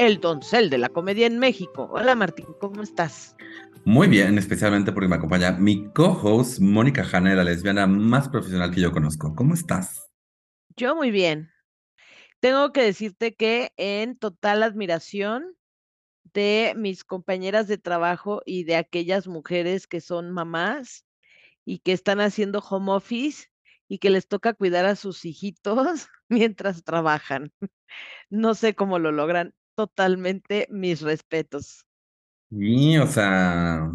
el doncel de la comedia en México. Hola Martín, ¿cómo estás? Muy bien, especialmente porque me acompaña mi co-host Mónica Hanna, la lesbiana más profesional que yo conozco. ¿Cómo estás? Yo muy bien. Tengo que decirte que en total admiración de mis compañeras de trabajo y de aquellas mujeres que son mamás y que están haciendo home office y que les toca cuidar a sus hijitos mientras trabajan. No sé cómo lo logran totalmente mis respetos. Y, o sea,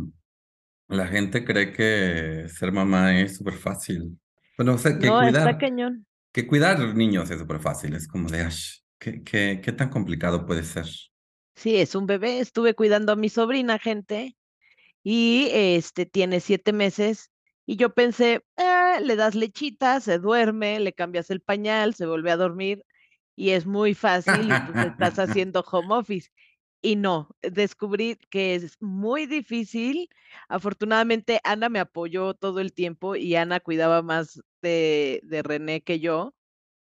la gente cree que ser mamá es súper fácil. Bueno, o sea, que no, cuidar, está cañón. que cuidar niños es súper fácil. Es como de, ¿qué, qué, qué tan complicado puede ser? Sí, es un bebé. Estuve cuidando a mi sobrina, gente, y este tiene siete meses. Y yo pensé, eh, le das lechita, se duerme, le cambias el pañal, se vuelve a dormir y es muy fácil y pues estás haciendo home office. Y no, descubrí que es muy difícil. Afortunadamente, Ana me apoyó todo el tiempo y Ana cuidaba más de, de René que yo.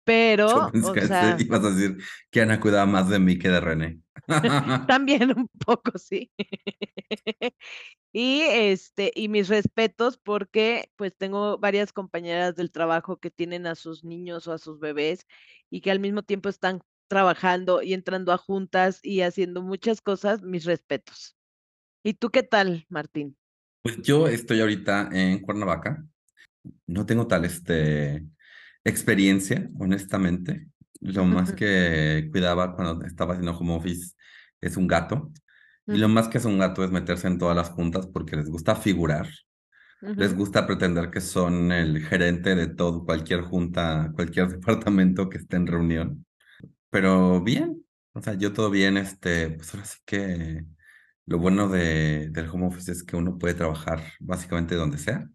Pero, yo o que sea, ibas a decir que Ana cuidaba más de mí que de René. También un poco, sí. y este, y mis respetos porque pues tengo varias compañeras del trabajo que tienen a sus niños o a sus bebés y que al mismo tiempo están trabajando y entrando a juntas y haciendo muchas cosas, mis respetos. ¿Y tú qué tal, Martín? Pues yo estoy ahorita en Cuernavaca. No tengo tal este, experiencia, honestamente. Lo más que cuidaba cuando estaba haciendo home office es un gato. Y lo más que es un gato es meterse en todas las juntas porque les gusta figurar. Les gusta pretender que son el gerente de todo, cualquier junta, cualquier departamento que esté en reunión. Pero bien, o sea, yo todo bien, este, pues ahora sí que lo bueno de, del home office es que uno puede trabajar básicamente donde sea.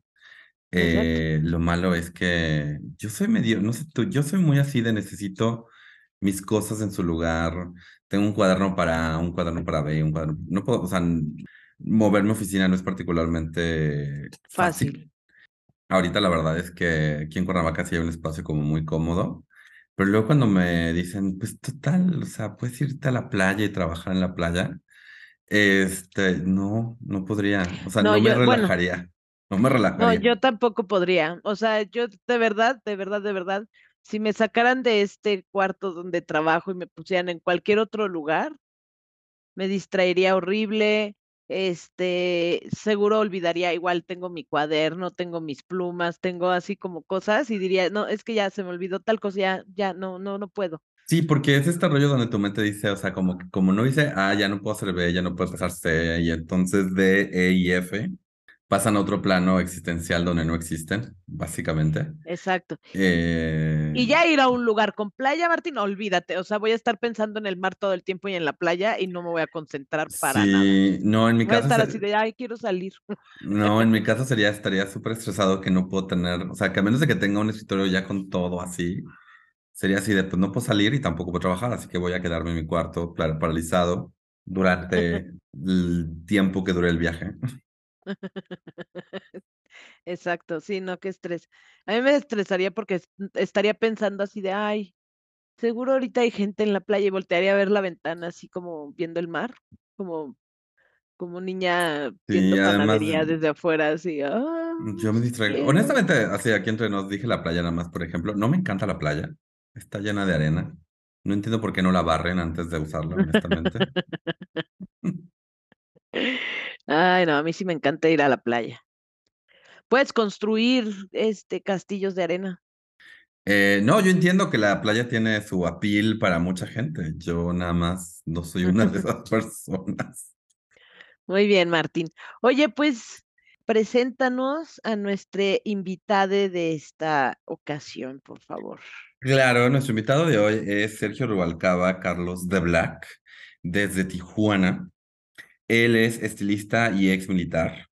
Eh, lo malo es que yo soy medio, no sé tú, yo soy muy así de necesito mis cosas en su lugar. Tengo un cuaderno para un cuaderno para B, un cuaderno. No puedo, o sea, mover mi oficina no es particularmente fácil. Ahorita la verdad es que aquí en Cuernavaca sí hay un espacio como muy cómodo, pero luego cuando me dicen, pues total, o sea, puedes irte a la playa y trabajar en la playa, este, no, no podría, o sea, no, me relajaría, no me relajaría. No, yo tampoco podría, o sea, yo de verdad, de verdad, de verdad, si me sacaran de este cuarto donde trabajo y me pusieran en cualquier otro lugar, me distraería horrible, este, seguro olvidaría, igual tengo mi cuaderno, tengo mis plumas, tengo así como cosas y diría, no, es que ya se me olvidó tal cosa, ya, ya, no, no, no puedo. Sí, porque es este rollo donde tu mente dice, o sea, como, como no dice, ah, ya no puedo hacer B, ya no puedo pasar C, y entonces D, E y F, pasan a otro plano existencial donde no existen, básicamente. Exacto. Eh... Y ya ir a un lugar con playa, Martín, olvídate. O sea, voy a estar pensando en el mar todo el tiempo y en la playa y no me voy a concentrar para nada. Sí, no, en mi voy caso. A estar así de, ay, quiero salir. No, en mi caso sería, estaría súper estresado que no puedo tener, o sea, que a menos de que tenga un escritorio ya con todo así, sería así de, pues no puedo salir y tampoco puedo trabajar, así que voy a quedarme en mi cuarto paralizado durante el tiempo que dure el viaje. Exacto, sí, no, qué estrés. A mí me estresaría porque estaría pensando así de, ay, seguro ahorita hay gente en la playa y voltearía a ver la ventana así como viendo el mar, como, como niña viendo panadería desde afuera, así. Ah, yo me distraigo. Honestamente, así aquí entre nos dije la playa nada más, por ejemplo, no me encanta la playa, está llena de arena. No entiendo por qué no la barren antes de usarla, honestamente. Ay, no, a mí sí me encanta ir a la playa. Puedes construir este castillos de arena. Eh, no, yo entiendo que la playa tiene su apil para mucha gente. Yo nada más no soy una de esas personas. Muy bien, Martín. Oye, pues preséntanos a nuestra invitada de esta ocasión, por favor. Claro, nuestro invitado de hoy es Sergio Rubalcaba Carlos de Black, desde Tijuana. Él es estilista y ex militar.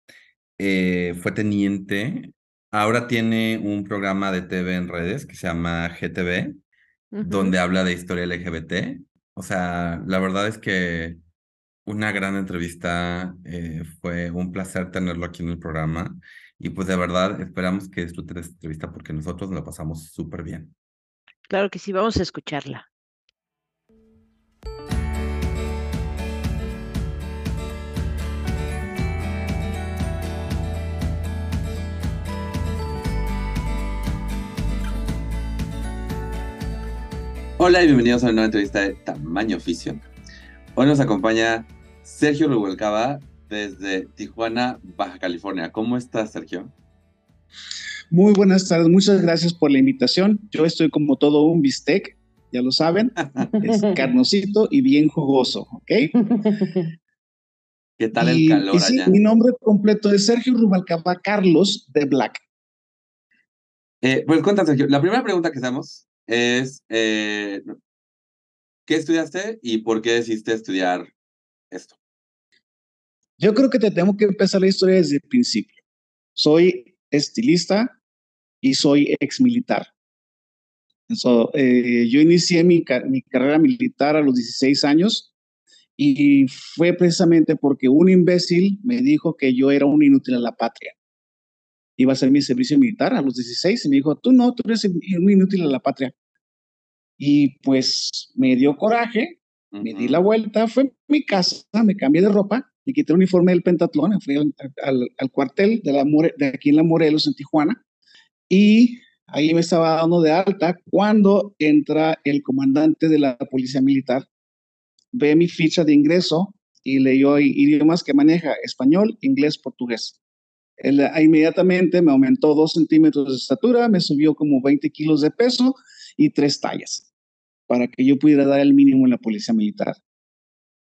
Eh, fue teniente. Ahora tiene un programa de TV en redes que se llama GTV, donde habla de historia LGBT. O sea, la verdad es que una gran entrevista. Eh, fue un placer tenerlo aquí en el programa. Y pues de verdad esperamos que disfruten esta entrevista porque nosotros nos la pasamos súper bien. Claro que sí, vamos a escucharla. Hola y bienvenidos a una nueva entrevista de Tamaño Oficio. Hoy nos acompaña Sergio Revuelcaba desde Tijuana, Baja California. ¿Cómo estás, Sergio? Muy buenas tardes, muchas gracias por la invitación. Yo estoy como todo un bistec, ya lo saben, es carnosito y bien jugoso, ¿ok? ¿Qué tal el calor allá? Mi nombre completo es Sergio Rubalcaba Carlos de Black. Eh, pues cuéntanos, Sergio, la primera pregunta que hacemos es, eh, ¿qué estudiaste y por qué decidiste estudiar esto? Yo creo que te tengo que empezar la historia desde el principio. Soy estilista y soy ex militar. Eh, yo inicié mi, mi, carrera militar a los 16 años y fue precisamente porque un imbécil me dijo que yo era un inútil a la patria. Iba a hacer mi servicio militar a los 16 y me dijo, tú no, tú eres un inútil a la patria. Y pues me dio coraje, me di la vuelta, fue a mi casa, me cambié de ropa me quité el uniforme del pentatlón, fui al, al, cuartel de, la de aquí en la Morelos, en Tijuana, y ahí me estaba dando de alta cuando entra el comandante de la policía militar, ve mi ficha de ingreso y leyó idiomas que maneja, español, inglés, portugués. Él inmediatamente me aumentó dos centímetros de estatura, me subió como 20 kilos de peso y tres tallas para que yo pudiera dar el mínimo en la policía militar.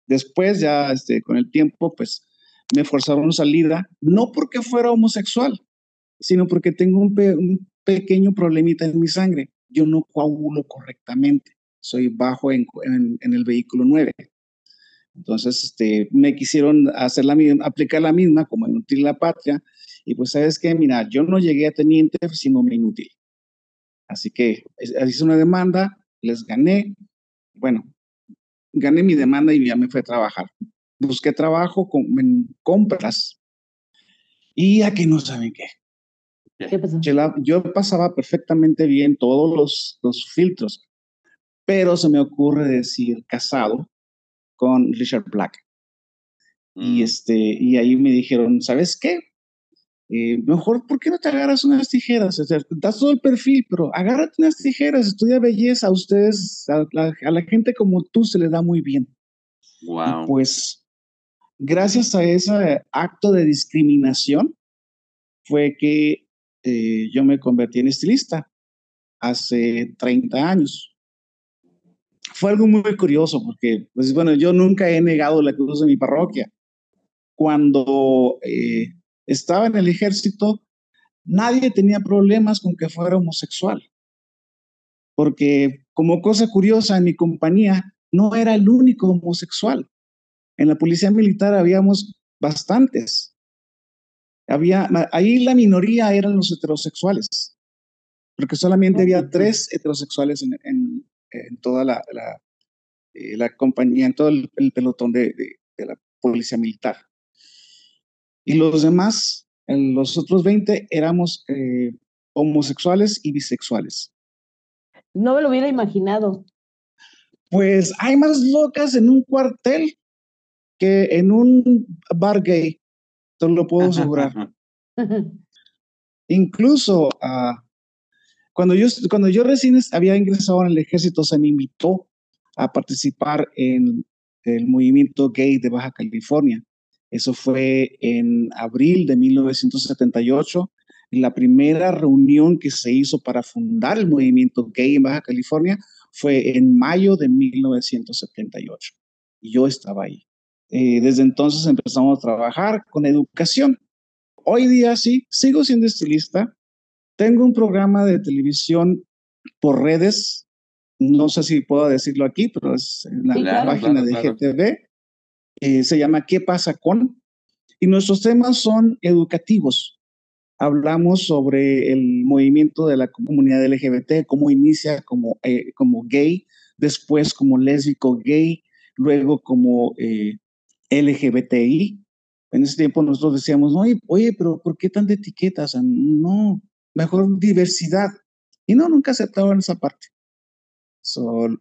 Después, ya este, con el tiempo, pues me forzaron salida, no porque fuera homosexual, sino porque tengo un, pequeño problemita en mi sangre. Yo no coagulo correctamente, soy bajo en, en, el vehículo 9. Entonces, este, me quisieron hacer la aplicar la misma como inútil la patria. Y pues, ¿sabes qué? Mira, yo no llegué a teniente, sino me inútil. Así que hice una demanda, les gané. Bueno, gané mi demanda y ya me fui a trabajar. Busqué trabajo con, en compras y aquí no saben qué. ¿Qué pasó? Yo, pasaba perfectamente bien todos los, los filtros, pero se me ocurre decir casado con Richard Black. Y, mm. este, y ahí me dijeron, ¿sabes qué? Eh, mejor, ¿por qué no te agarras unas tijeras? O sea, das todo el perfil, pero agárrate unas tijeras, estudia belleza. A ustedes, a la, gente como tú, se le da muy bien. Wow. pues, gracias a ese acto de discriminación, fue que eh, yo me convertí en estilista hace 30 años. Fue algo muy curioso porque, pues bueno, yo nunca he negado la cruz de mi parroquia. Cuando eh, estaba en el ejército, nadie tenía problemas con que fuera homosexual. Porque como cosa curiosa, en mi compañía no era el único homosexual. En la policía militar habíamos bastantes. Había, ahí la minoría eran los heterosexuales, porque solamente había tres heterosexuales en, toda la, eh, la, compañía, en todo el, pelotón de la policía militar. Y los demás, los otros 20, éramos eh, homosexuales y bisexuales. No me lo hubiera imaginado. Pues hay más locas en un cuartel que en un bar gay, te lo puedo asegurar. Incluso uh, cuando, yo, cuando yo recién había ingresado en el ejército, se me invitó a participar en el movimiento gay de Baja California. Eso fue en abril de 1978, la primera reunión que se hizo para fundar el movimiento gay en Baja California fue en mayo de 1978. Y yo estaba ahí. Eh, desde entonces empezamos a trabajar con educación. Hoy día sí, sigo siendo estilista. Tengo un programa de televisión por redes. No sé si puedo decirlo aquí, pero es en la página de GTV eh, se llama ¿Qué pasa con? Y nuestros temas son educativos. Hablamos sobre el movimiento de la comunidad LGBT, cómo inicia como, eh, como gay, después como lésbico gay, luego como eh, LGBTI. En ese tiempo nosotros decíamos, oye, oye, pero ¿por qué tan de etiquetas? No, mejor diversidad. Y no, nunca aceptaron esa parte.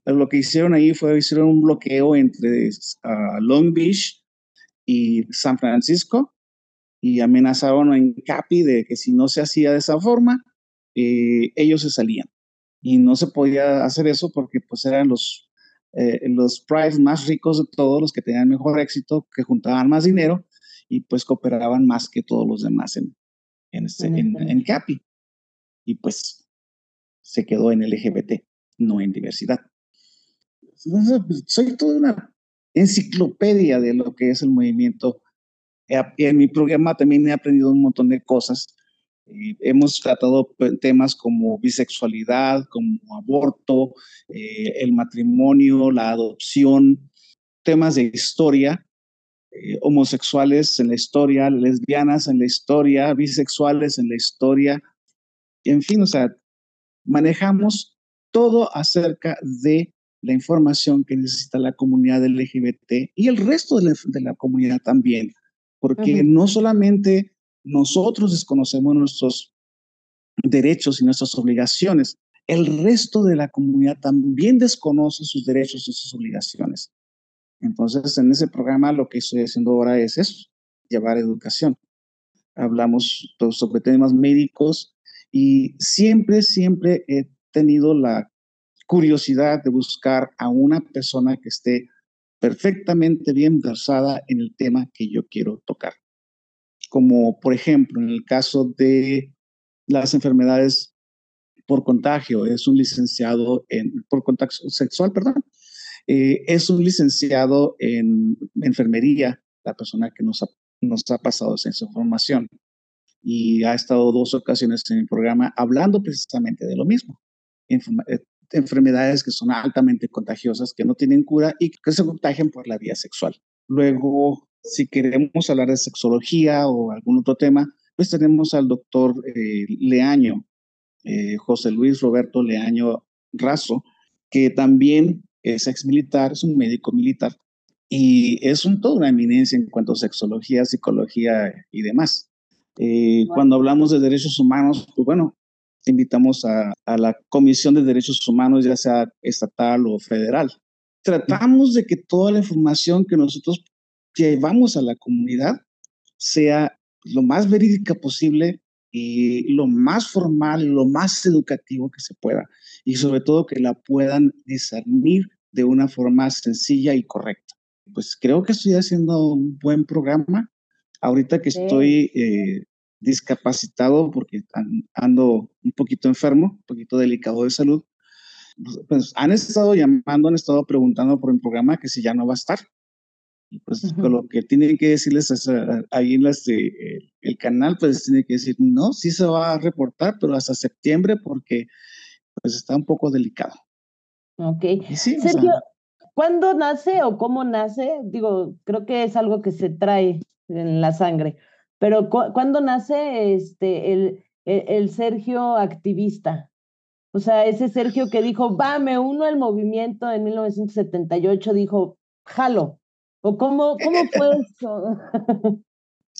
lo que hicieron ahí fue hicieron un bloqueo entre ah, Long Beach y San Francisco y amenazaron en Capi de que si no se hacía de esa forma, eh, ellos se salían. Y no se podía hacer eso porque pues eran los, eh, los prides más ricos de todos, los que tenían mejor éxito, que juntaban más dinero y pues cooperaban más que todos los demás en, en, este, en, en Capi. Y pues se quedó en LGBT, no en diversidad. Pues, soy toda una enciclopedia de lo que es el movimiento. En mi programa también he aprendido un montón de cosas. Hemos tratado temas como bisexualidad, como aborto, eh, el matrimonio, la adopción, temas de historia, eh, homosexuales en la historia, lesbianas en la historia, bisexuales en la historia, en fin, o sea, manejamos todo acerca de la información que necesita la comunidad LGBT y el resto de la, comunidad también, porque no solamente nosotros desconocemos nuestros derechos y nuestras obligaciones, el resto de la comunidad también desconoce sus derechos y sus obligaciones. Entonces, en ese programa lo que estoy haciendo ahora es eso, llevar educación. Hablamos sobre temas médicos y siempre, siempre he tenido la curiosidad de buscar a una persona que esté perfectamente bien versada en el tema que yo quiero tocar. Como por ejemplo en el caso de las enfermedades por contagio, es un licenciado en, por contacto sexual, perdón, eh, es un licenciado en enfermería, la persona que nos ha, nos ha pasado esa información. Y ha estado dos ocasiones en el programa hablando precisamente de lo mismo. Eh, enfermedades que son altamente contagiosas, que no tienen cura y que se contagian por la vía sexual. Luego, si queremos hablar de sexología o algún otro tema, pues tenemos al doctor eh, Leaño, eh, José Luis Roberto Leaño Razo, que también es ex militar, es un médico militar y es un, toda una eminencia en cuanto a sexología, psicología y demás. Eh, cuando hablamos de derechos humanos, pues bueno, invitamos a, la Comisión de Derechos Humanos, ya sea estatal o federal. Tratamos de que toda la información que nosotros llevamos a la comunidad sea lo más verídica posible y lo más formal, lo más educativo que se pueda. Y sobre todo que la puedan discernir de una forma sencilla y correcta. Pues creo que estoy haciendo un buen programa. Ahorita que estoy eh, discapacitado porque ando un poquito enfermo, un poquito delicado de salud, pues, pues han estado llamando, han estado preguntando por el programa que si ya no va a estar. Y pues lo que tienen que decirles es, ah, ahí en las el canal, pues tiene que decir, no, sí se va a reportar, pero hasta septiembre porque pues está un poco delicado. Ok. Sergio, ¿cuándo nace o cómo nace? Digo, creo que es algo que se trae en la sangre. Pero ¿cuándo nace este, el, el, Sergio activista? O sea, ese Sergio que dijo, va, me uno al movimiento en 1978, dijo, jalo. ¿O cómo, cómo fue eso?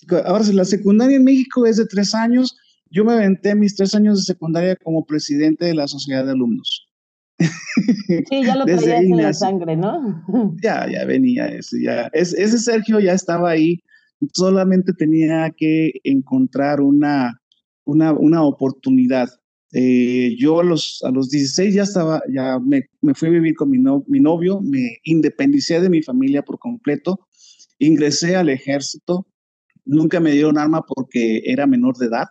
Ahora, si la secundaria en México es de tres años, yo me aventé mis tres años de secundaria como presidente de la sociedad de alumnos. Sí, ya lo traías en la sangre, ¿no? Ya, ya venía ese, ya. ese Sergio ya estaba ahí solamente tenía que encontrar una, una, una oportunidad. Eh, yo a los, a los 16 ya estaba, ya me, me fui a vivir con mi, mi novio, me independicé de mi familia por completo, ingresé al ejército, nunca me dieron arma porque era menor de edad,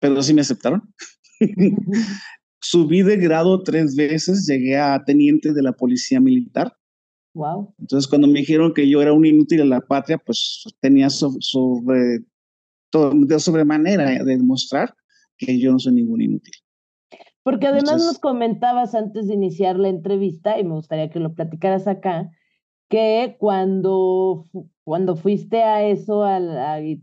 pero sí me aceptaron. Subí de grado tres veces, llegué a teniente de la policía militar Wow. Entonces, cuando me dijeron que yo era un inútil a la patria, pues tenía sobre, de sobremanera de demostrar que yo no soy ningún inútil. Porque además nos comentabas antes de iniciar la entrevista, y me gustaría que lo platicaras acá, que cuando, cuando fuiste a eso y,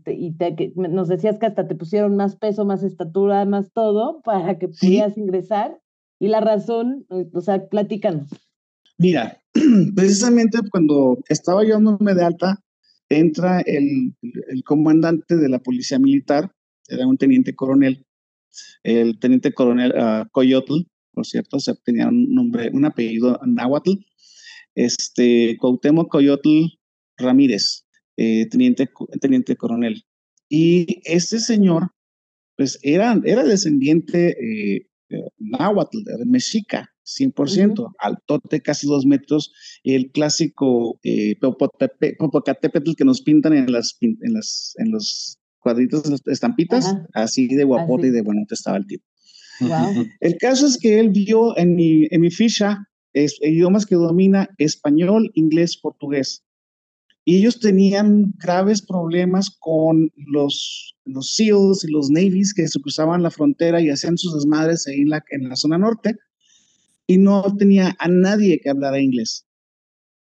nos decías que hasta te pusieron más peso, más estatura, más todo para que pudieras ingresar. Y la razón, o sea, platícanos. Mira, precisamente cuando estaba yo dándome de alta, entra el, comandante de la policía militar, era un teniente coronel, el teniente coronel uh, Coyotl, por cierto, se tenía un nombre, un apellido náhuatl, este, Cuauhtémoc Coyotl Ramírez, eh, teniente, teniente coronel. Y este señor, pues era, era descendiente eh, náhuatl, mexica, 100%, altote, casi dos metros, el clásico eh, Popocatépetl que nos pintan en las, en las, en los cuadritos, estampitas, así de guapote y de bueno estaba el tipo. El caso es que él vio en mi, en mi ficha es, idiomas que domina español, inglés, portugués. Y ellos tenían graves problemas con los, los SEALs y los Navies que se cruzaban la frontera y hacían sus desmadres ahí en la, en la zona norte. Y no tenía a nadie que hablara inglés.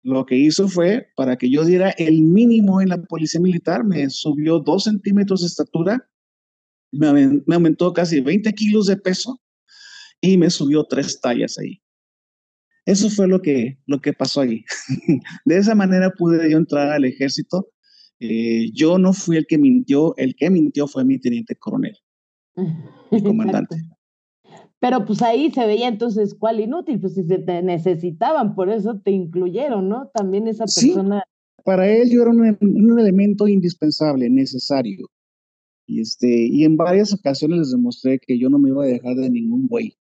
Lo que hizo fue, para que yo diera el mínimo en la policía militar, me subió dos centímetros de estatura, me, me aumentó casi 20 kilos de peso y me subió tres tallas ahí. Eso fue lo que, lo que pasó ahí. de esa manera pude yo entrar al ejército. Eh, yo no fui el que mintió, el que mintió fue mi teniente coronel, el comandante. Pero pues ahí se veía entonces cuál inútil, pues si se te necesitaban, por eso te incluyeron, ¿no? También esa persona. para él yo era un, un, elemento indispensable, necesario. Y, este, y en varias ocasiones les demostré que yo no me iba a dejar de ningún güey.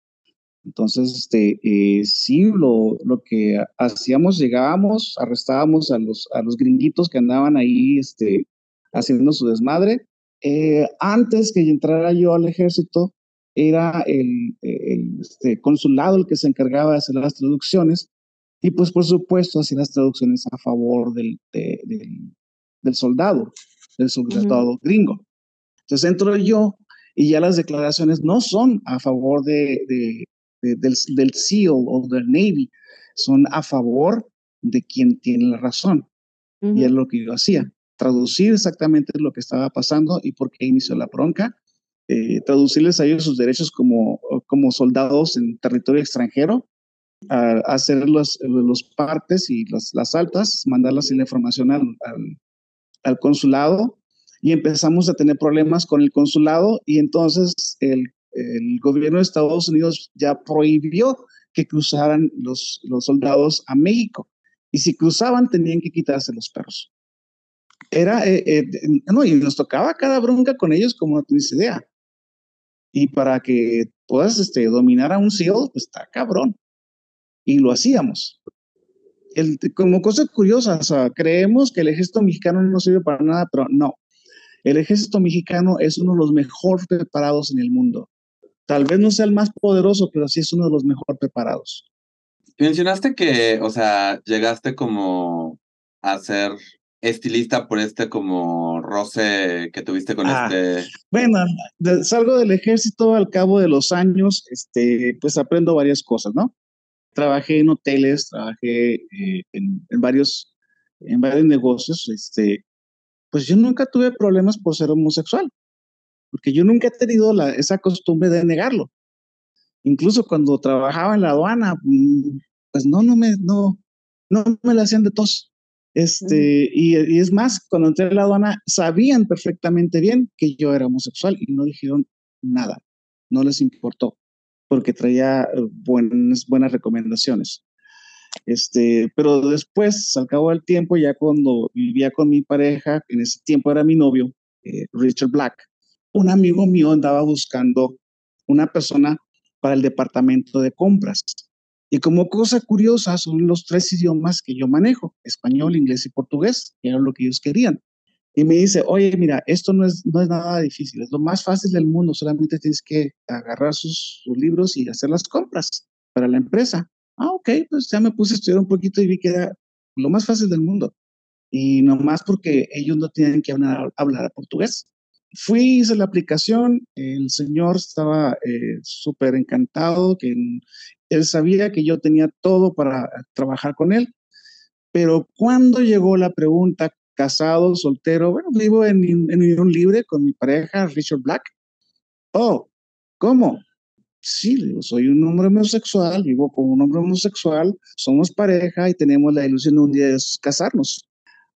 Entonces, este, eh, sí, lo, lo, que hacíamos, llegábamos, arrestábamos a los, a los gringuitos que andaban ahí este, haciendo su desmadre. Eh, antes que entrara yo al ejército, era el, el este, consulado el que se encargaba de hacer las traducciones y pues por supuesto hacía las traducciones a favor del, del, del, soldado, del soldado gringo. Entonces entro yo y ya las declaraciones no son a favor de, del, del SEAL o del Navy, son a favor de quien tiene la razón. Y es lo que yo hacía, traducir exactamente lo que estaba pasando y por qué inició la bronca, eh, traducirles a ellos sus derechos como, como soldados en territorio extranjero, a, hacer los, los partes y las, las altas, mandarlas la información al, al, al consulado y empezamos a tener problemas con el consulado y entonces el el gobierno de Estados Unidos ya prohibió que cruzaran los, los soldados a México. Y si cruzaban, tenían que quitarse los perros. Era, eh, eh, no, y nos tocaba cada bronca con ellos como no tienes idea. Y para que puedas este, dominar a un SEAL, pues está cabrón. Y lo hacíamos. El, como cosa curiosa, o sea, creemos que el ejército mexicano no sirve para nada, pero no. El ejército mexicano es uno de los mejor preparados en el mundo. Tal vez no sea el más poderoso, pero sí es uno de los mejor preparados. Mencionaste que, o sea, llegaste como a ser estilista por este como roce que tuviste con ah, este. Bueno, salgo del ejército al cabo de los años, este, pues aprendo varias cosas, ¿no? Trabajé en hoteles, trabajé eh, en, en, varios, en varios negocios, este, pues yo nunca tuve problemas por ser homosexual porque yo nunca he tenido la, esa costumbre de negarlo. Incluso cuando trabajaba en la aduana, mm, pues no, no me, no, no me la hacían de tos. Este, y, y, es más, cuando entré en la aduana, sabían perfectamente bien que yo era homosexual y no dijeron nada, no les importó, porque traía eh, buenas, buenas recomendaciones. Este, pero después, al cabo del tiempo, ya cuando vivía con mi pareja, en ese tiempo era mi novio, eh, Richard Black, un amigo mío andaba buscando una persona para el departamento de compras. Y como cosa curiosa, son los tres idiomas que yo manejo, español, inglés y portugués, que era lo que ellos querían. Y me dice, oye, mira, esto no es, no es nada difícil, es lo más fácil del mundo, solamente tienes que agarrar sus, libros y hacer las compras para la empresa. Ah, ok, pues ya me puse a estudiar un poquito y vi que era lo más fácil del mundo. Y nomás porque ellos no tienen que hablar, hablar portugués. Fui, hice la aplicación, el señor estaba eh, súper encantado, que él sabía que yo tenía todo para trabajar con él, Pero cuando llegó la pregunta, casado, soltero, bueno, vivo en, unión libre con mi pareja, Richard Black. Oh, ¿cómo? Sí, soy un hombre homosexual, vivo con un hombre homosexual, somos pareja y tenemos la ilusión de un día de casarnos.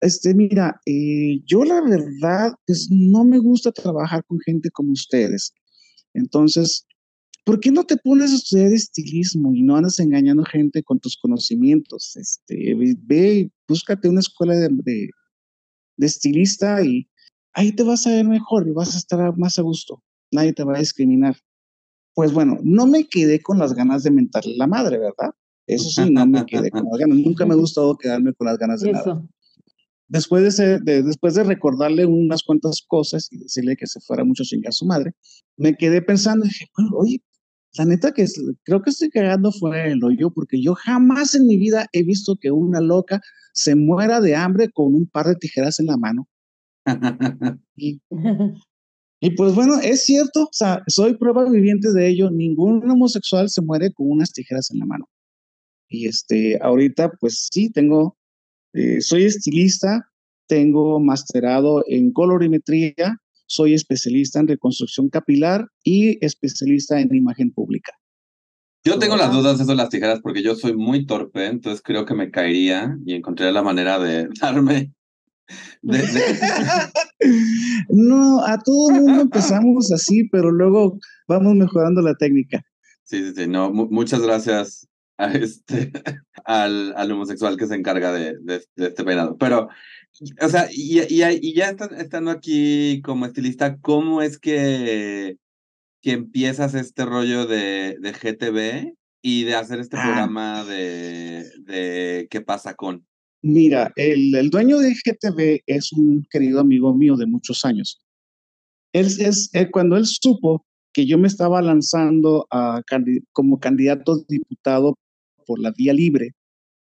Este, mira, eh, yo la verdad, pues no me gusta trabajar con gente como ustedes. Entonces, ¿por qué no te pones a estudiar estilismo y no andas engañando gente con tus conocimientos? Este, ve, búscate una escuela de, de, de estilista y ahí te vas a ver mejor y vas a estar más a gusto. Nadie te va a discriminar. Pues bueno, no me quedé con las ganas de mentarle la madre, ¿verdad? Eso sí, no me quedé con las ganas. Nunca me ha gustado quedarme con las ganas de nada. Después de, después de recordarle unas cuantas cosas y decirle que se fuera mucho sin a su madre, me quedé pensando, dije, bueno, oye, la neta que creo que estoy cagando fuera del hoyo porque yo jamás en mi vida he visto que una loca se muera de hambre con un par de tijeras en la mano. y, y, pues bueno, es cierto, o sea, soy prueba viviente de ello, ningún homosexual se muere con unas tijeras en la mano. Y este, ahorita pues sí, tengo, eh, soy estilista, tengo masterado en colorimetría, soy especialista en reconstrucción capilar y especialista en imagen pública. Yo tengo las dudas de las tijeras porque yo soy muy torpe, entonces creo que me caería y encontraría la manera de darme. no, a todo el mundo empezamos así, pero luego vamos mejorando la técnica. Sí, sí, sí. No, muchas gracias a este, al, al, homosexual que se encarga de, de, este peinado. Pero, o sea, y, y, y ya estando aquí como estilista, ¿cómo es que que empiezas este rollo de, de GTV y de hacer este ah. programa de, de ¿Qué pasa con? Mira, el, el, dueño de GTV es un querido amigo mío de muchos años. Él, es, cuando él supo que yo me estaba lanzando a, como candidato diputado por la vía libre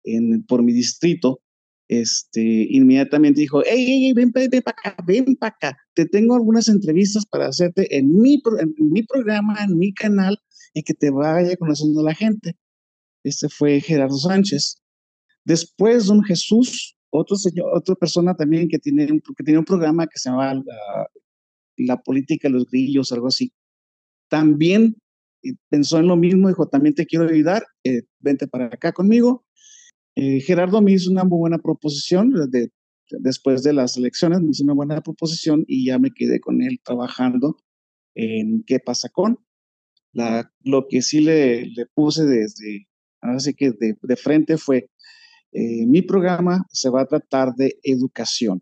en, por mi distrito, este, inmediatamente dijo, hey, hey, ven, ven, ven para acá, ven para acá. Te tengo algunas entrevistas para hacerte en mi, en mi programa, en mi canal, y que te vaya conociendo la gente. Este fue Gerardo Sánchez. Después, don Jesús, otro señor, otra persona también que tiene un, que tiene un programa que se llama la, la política de los grillos, algo así. También pensó en lo mismo, dijo, también te quiero ayudar, eh, vente para acá conmigo. Eh, Gerardo me hizo una muy buena proposición después de las elecciones, me hizo una buena proposición y ya me quedé con él trabajando en qué pasa con. La, lo que sí le, le puse desde, así que de, de frente fue, eh, mi programa se va a tratar de educación.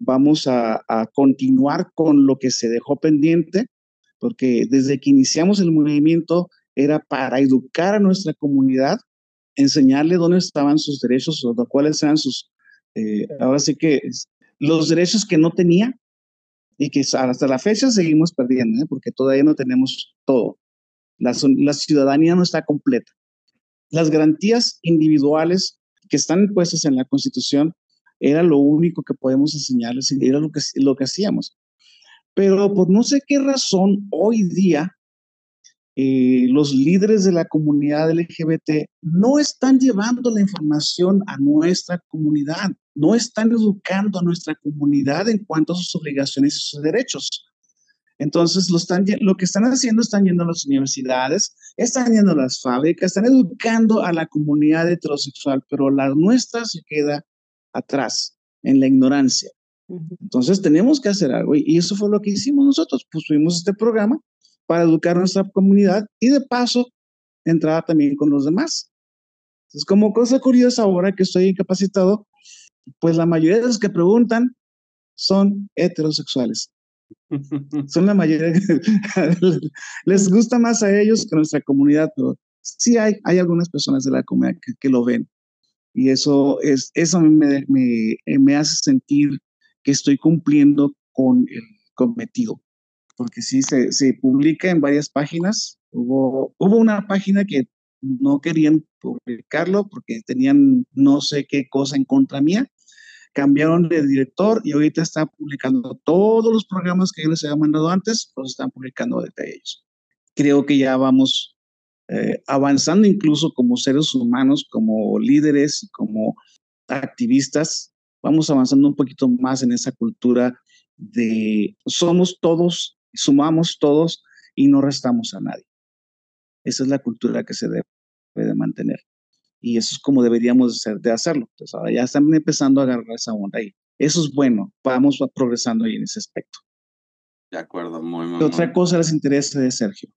Vamos a, a continuar con lo que se dejó pendiente, porque desde que iniciamos el movimiento era para educar a nuestra comunidad enseñarle dónde estaban sus derechos o cuáles eran sus, eh, ahora sí que los derechos que no tenía y que hasta la fecha seguimos perdiendo, ¿eh? porque todavía no tenemos todo. La, la ciudadanía no está completa. Las garantías individuales que están puestas en la Constitución era lo único que podemos enseñarles y era lo que, lo que hacíamos. Pero por no sé qué razón, hoy día eh, los líderes de la comunidad LGBT no están llevando la información a nuestra comunidad, no están educando a nuestra comunidad en cuanto a sus obligaciones y sus derechos. Entonces, lo, están, lo que están haciendo, están yendo a las universidades, están yendo a las fábricas, están educando a la comunidad heterosexual, pero la nuestra se queda atrás, en la ignorancia. Entonces, tenemos que hacer algo y eso fue lo que hicimos nosotros. Pusimos este programa para educar a nuestra comunidad y de paso entrar también con los demás. Entonces, como cosa curiosa, ahora que estoy incapacitado, pues la mayoría de los que preguntan son heterosexuales. Son la mayoría, les gusta más a ellos que a nuestra comunidad, pero sí hay, hay algunas personas de la comunidad que, que lo ven. Y eso, es, eso me, me, me hace sentir estoy cumpliendo con el cometido porque sí se, publica en varias páginas. Hubo, una página que no querían publicarlo porque tenían no sé qué cosa en contra mía. Cambiaron de director y ahorita están publicando todos los programas que yo les había mandado antes, los están publicando desde ellos. Creo que ya vamos eh, avanzando incluso como seres humanos, como líderes como activistas, vamos avanzando un poquito más en esa cultura de somos todos, sumamos todos y no restamos a nadie. Esa es la cultura que se debe de mantener. Y eso es como deberíamos de hacerlo. Entonces ahora ya están empezando a agarrar esa onda ahí. Eso es bueno, vamos progresando ahí en ese aspecto. De acuerdo, muy, muy. ¿Qué otra cosa les interesa de Sergio?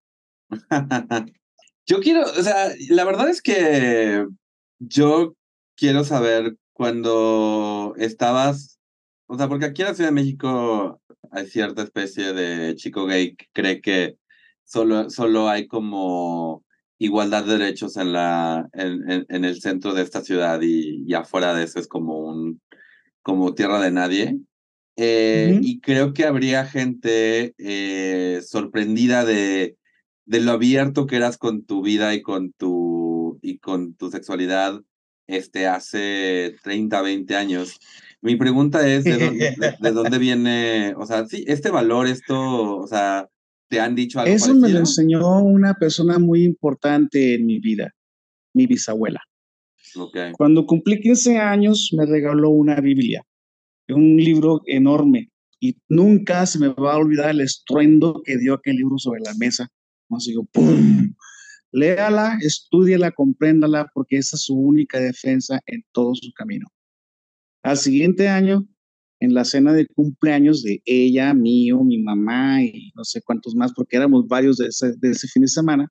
yo quiero, o sea, la verdad es que yo quiero saber cuando estabas, o sea, porque aquí en la Ciudad de México hay cierta especie de chico gay que cree que solo, solo hay como igualdad de derechos en, la, en, en, el centro de esta ciudad y, y, afuera de eso es como un como tierra de nadie. Eh, Y creo que habría gente eh, sorprendida de, de lo abierto que eras con tu vida y con tu, y con tu sexualidad este, hace 30, 20 años. Mi pregunta es, ¿de dónde, de, dónde viene, o sea, sí, este valor, esto, o sea, ¿te han dicho algo Eso me lo enseñó una persona muy importante en mi vida, mi bisabuela. Okay. Cuando cumplí 15 años, me regaló una Biblia, un libro enorme, y nunca se me va a olvidar el estruendo que dio aquel libro sobre la mesa. Más digo, ¡pum! Léala, estúdiela, compréndala, porque esa es su única defensa en todo su camino. Al siguiente año, en la cena de cumpleaños de ella, mío, mi mamá y no sé cuántos más, porque éramos varios de ese, de ese fin de semana,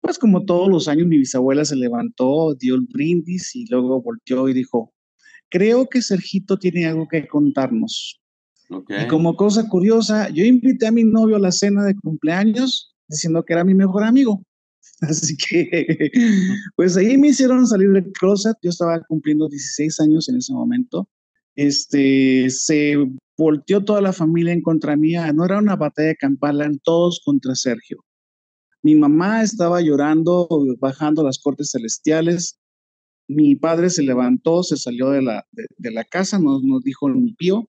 pues como todos los años mi bisabuela se levantó, dio el brindis y luego volteó y dijo, creo que Sergito tiene algo que contarnos. Okay. Y como cosa curiosa, yo invité a mi novio a la cena de cumpleaños diciendo que era mi mejor amigo. Así que, pues ahí me hicieron salir del closet. Yo estaba cumpliendo 16 años en ese momento. Este, se volteó toda la familia en contra mía. No era una batalla campal, eran todos contra Sergio. Mi mamá estaba llorando, bajando las cortes celestiales. Mi padre se levantó, se salió de la, de, de la casa, nos, nos dijo mi pío.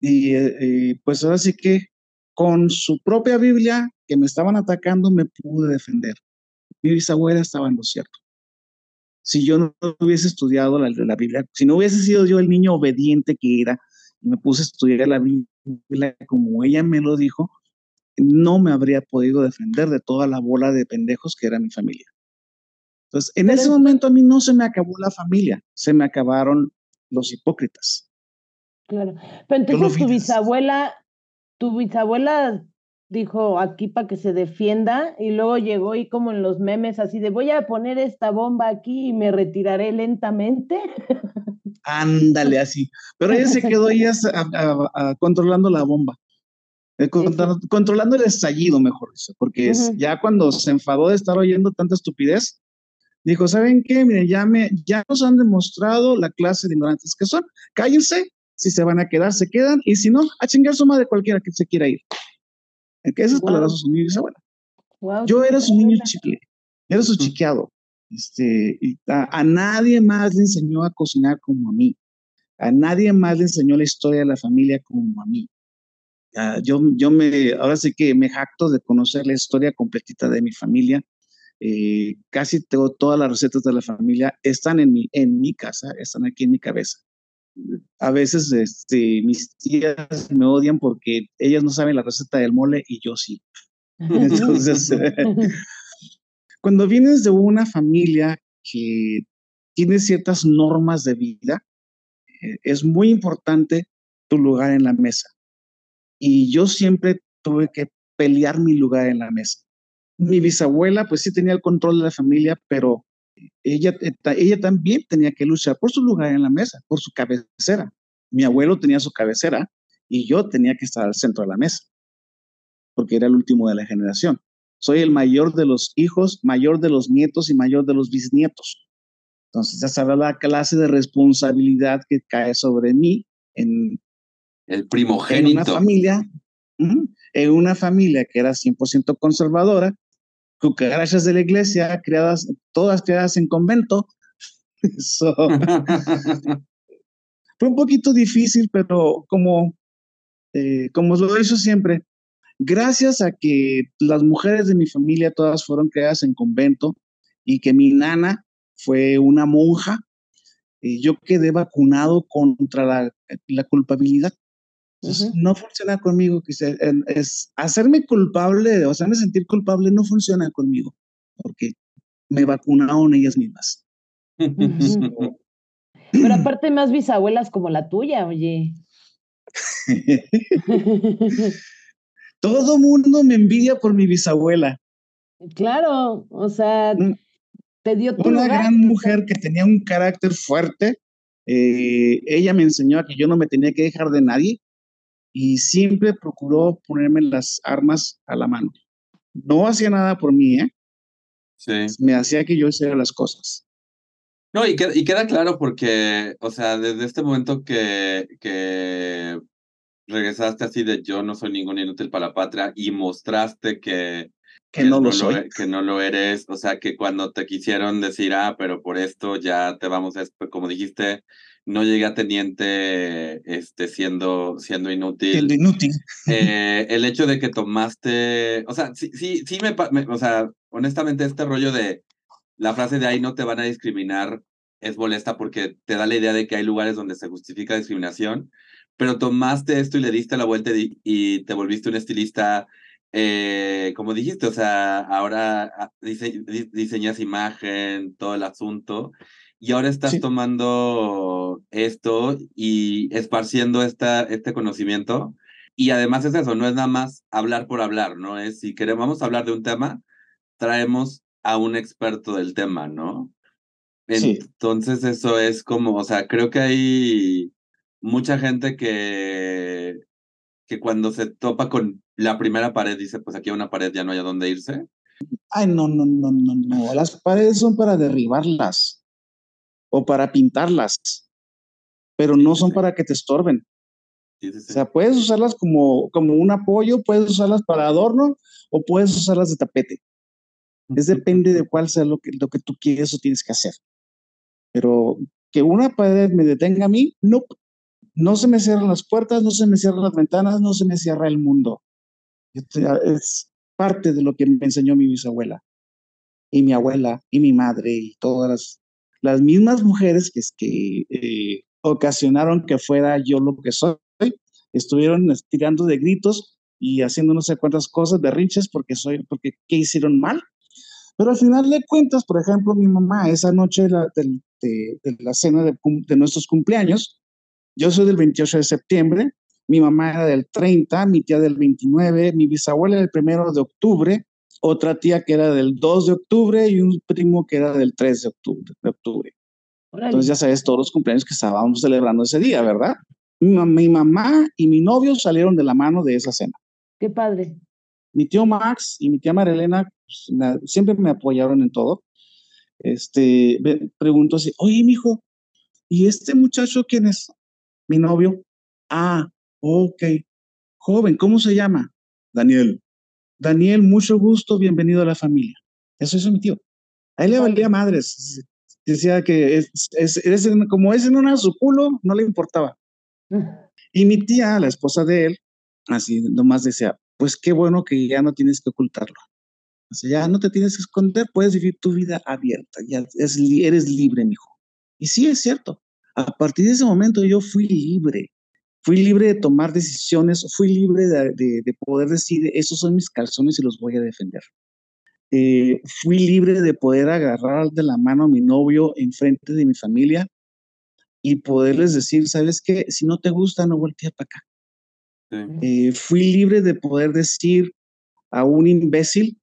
Y eh, pues ahora sí que con su propia Biblia que me estaban atacando, me pude defender. Mi bisabuela estaba en lo cierto. Si yo no hubiese estudiado la, la Biblia, si no hubiese sido yo el niño obediente que era, y me puse a estudiar la Biblia como ella me lo dijo, no me habría podido defender de toda la bola de pendejos que era mi familia. Entonces, en ese momento a mí no se me acabó la familia, se me acabaron los hipócritas. Claro. Pero entonces tu bisabuela, tu bisabuela dijo aquí para que se defienda y luego llegó y como en los memes así de voy a poner esta bomba aquí y me retiraré lentamente. Ándale así. Pero ella se quedó ella a, a, a, controlando la bomba. Eh, controlando, controlando el estallido, mejor dicho, porque uh -huh. ya cuando se enfadó de estar oyendo tanta estupidez, dijo, ¿saben qué? Miren, ya, me, ya nos han demostrado la clase de ignorantes que son. Cállense, si se van a quedar, se quedan, y si no, a chingar su madre cualquiera que se quiera ir. Que esas wow. palabras son mi bisabuela. Wow, Yo era su niño chicle, era su chiqueado. Este, y a, a, nadie más le enseñó a cocinar como a mí. A nadie más le enseñó la historia de la familia como a mí. Uh, yo, yo me, ahora sí que me jacto de conocer la historia completita de mi familia. Eh, casi tengo todas las recetas de la familia, están en mi, en mi casa, están aquí en mi cabeza. A veces este, mis tías me odian porque ellas no saben la receta del mole y yo sí. Entonces, cuando vienes de una familia que tiene ciertas normas de vida, eh, es muy importante tu lugar en la mesa. Y yo siempre tuve que pelear mi lugar en la mesa. Mi bisabuela, pues sí tenía el control de la familia, pero ella, ella también tenía que luchar por su lugar en la mesa, por su cabecera. Mi abuelo tenía su cabecera y yo tenía que estar al centro de la mesa, porque era el último de la generación. Soy el mayor de los hijos, mayor de los nietos y mayor de los bisnietos. Entonces ya sabrá la clase de responsabilidad que cae sobre mí en, el primogénito. En una familia, en una familia que era 100% conservadora, cucarachas de la iglesia, creadas, todas creadas en convento. So, fue un poquito difícil, pero como, eh, como lo he dicho siempre, gracias a que las mujeres de mi familia todas fueron creadas en convento y que mi nana fue una monja, eh, yo quedé vacunado contra la, la culpabilidad. Entonces, no funciona conmigo, que es hacerme culpable, o hacerme sentir culpable no funciona conmigo, porque me vacunaron ellas mismas. Pero aparte más bisabuelas como la tuya, oye. Todo mundo me envidia por mi bisabuela. Claro, o sea, te dio tu Una lugar, gran o sea, mujer que tenía un carácter fuerte. eh, ella me enseñó a que yo no me tenía que dejar de nadie y siempre procuró ponerme las armas a la mano. No hacía nada por mí, ¿eh? Sí. Me hacía que yo hiciera las cosas. No, y queda, y queda claro porque, o sea, desde este momento que, que regresaste así de yo no soy ningún inútil para la patria y mostraste que, Que no lo e- soy. que no lo eres, o sea, que cuando te quisieron decir, ah, pero por esto ya te vamos a, como dijiste, no llegué a teniente este, siendo, siendo inútil. Siendo inútil. Eh, el hecho de que tomaste, o sea, sí, sí, sí me, o sea, honestamente este rollo de la frase de ahí no te van a discriminar es molesta porque te da la idea de que hay lugares donde se justifica discriminación, pero tomaste esto y le diste la vuelta y, y te volviste un estilista, eh, como dijiste, o sea, ahora ah, dise- di- diseñas imagen, todo el asunto, y ahora estás Sí. tomando esto y esparciendo esta, este conocimiento. Y además es eso, no es nada más hablar por hablar, ¿no? Es si queremos vamos a hablar de un tema, traemos a un experto del tema, ¿no? Sí. Entonces eso es como, o sea, creo que hay mucha gente que, que cuando se topa con la primera pared dice, pues aquí hay una pared, ya no hay a dónde irse. Ay, no, no, no, no, no. Las paredes son para derribarlas o para pintarlas, pero no son para que te estorben. O sea, puedes usarlas como, como un apoyo, puedes usarlas para adorno o puedes usarlas de tapete. Es depende de cuál sea lo que, lo que tú quieres o tienes que hacer. Pero que una pared me detenga a mí, no. No se me cierran las puertas, no se me cierran las ventanas, no se me cierra el mundo. Este, Es parte de lo que me enseñó mi bisabuela y mi abuela y mi madre y todas las, las mismas mujeres que, que eh, ocasionaron que fuera yo lo que soy. Estuvieron tirando de gritos y haciendo no sé cuántas cosas, berrinches, porque soy, porque qué hicieron mal. Pero al final de cuentas, por ejemplo, mi mamá, esa noche de la, del- de, de la cena de, nuestros cumpleaños, yo soy del 28 de septiembre, mi mamá era del 30, mi tía del 29, mi bisabuela era el primero de octubre, otra tía que era del 2 de octubre y un primo que era del 3 de octubre. De octubre. órale. Entonces ya sabes todos los cumpleaños que estábamos celebrando ese día, ¿verdad? Mi, mam- mi mamá y mi novio salieron de la mano de esa cena. Qué padre. Mi tío Max y mi tía Marilena pues, siempre me apoyaron en todo. Este, ve- pregunto así, oye, mijo, ¿y este muchacho quién es? Mi novio. Ah, ok. Joven, ¿cómo se llama? Daniel. Daniel, mucho gusto, bienvenido a la familia. Eso es mi tío. A él le valía madres. Decía que es, es- es en- como es en una su culo, no le importaba. Y mi tía, la esposa de él, así nomás decía, pues qué bueno que ya no tienes que ocultarlo. O sea, ya no te tienes que esconder, puedes vivir tu vida abierta, ya es, eres libre, mijo. Y sí, es cierto. A partir de ese momento yo fui libre. Fui libre de tomar decisiones, fui libre de, de- de poder decir, esos son mis calzones y los voy a defender. Eh, fui libre de poder agarrar de la mano a mi novio enfrente de mi familia y poderles decir, ¿sabes qué? Si no te gusta, no voltees para acá. Sí. Eh, fui libre de poder decir a un imbécil,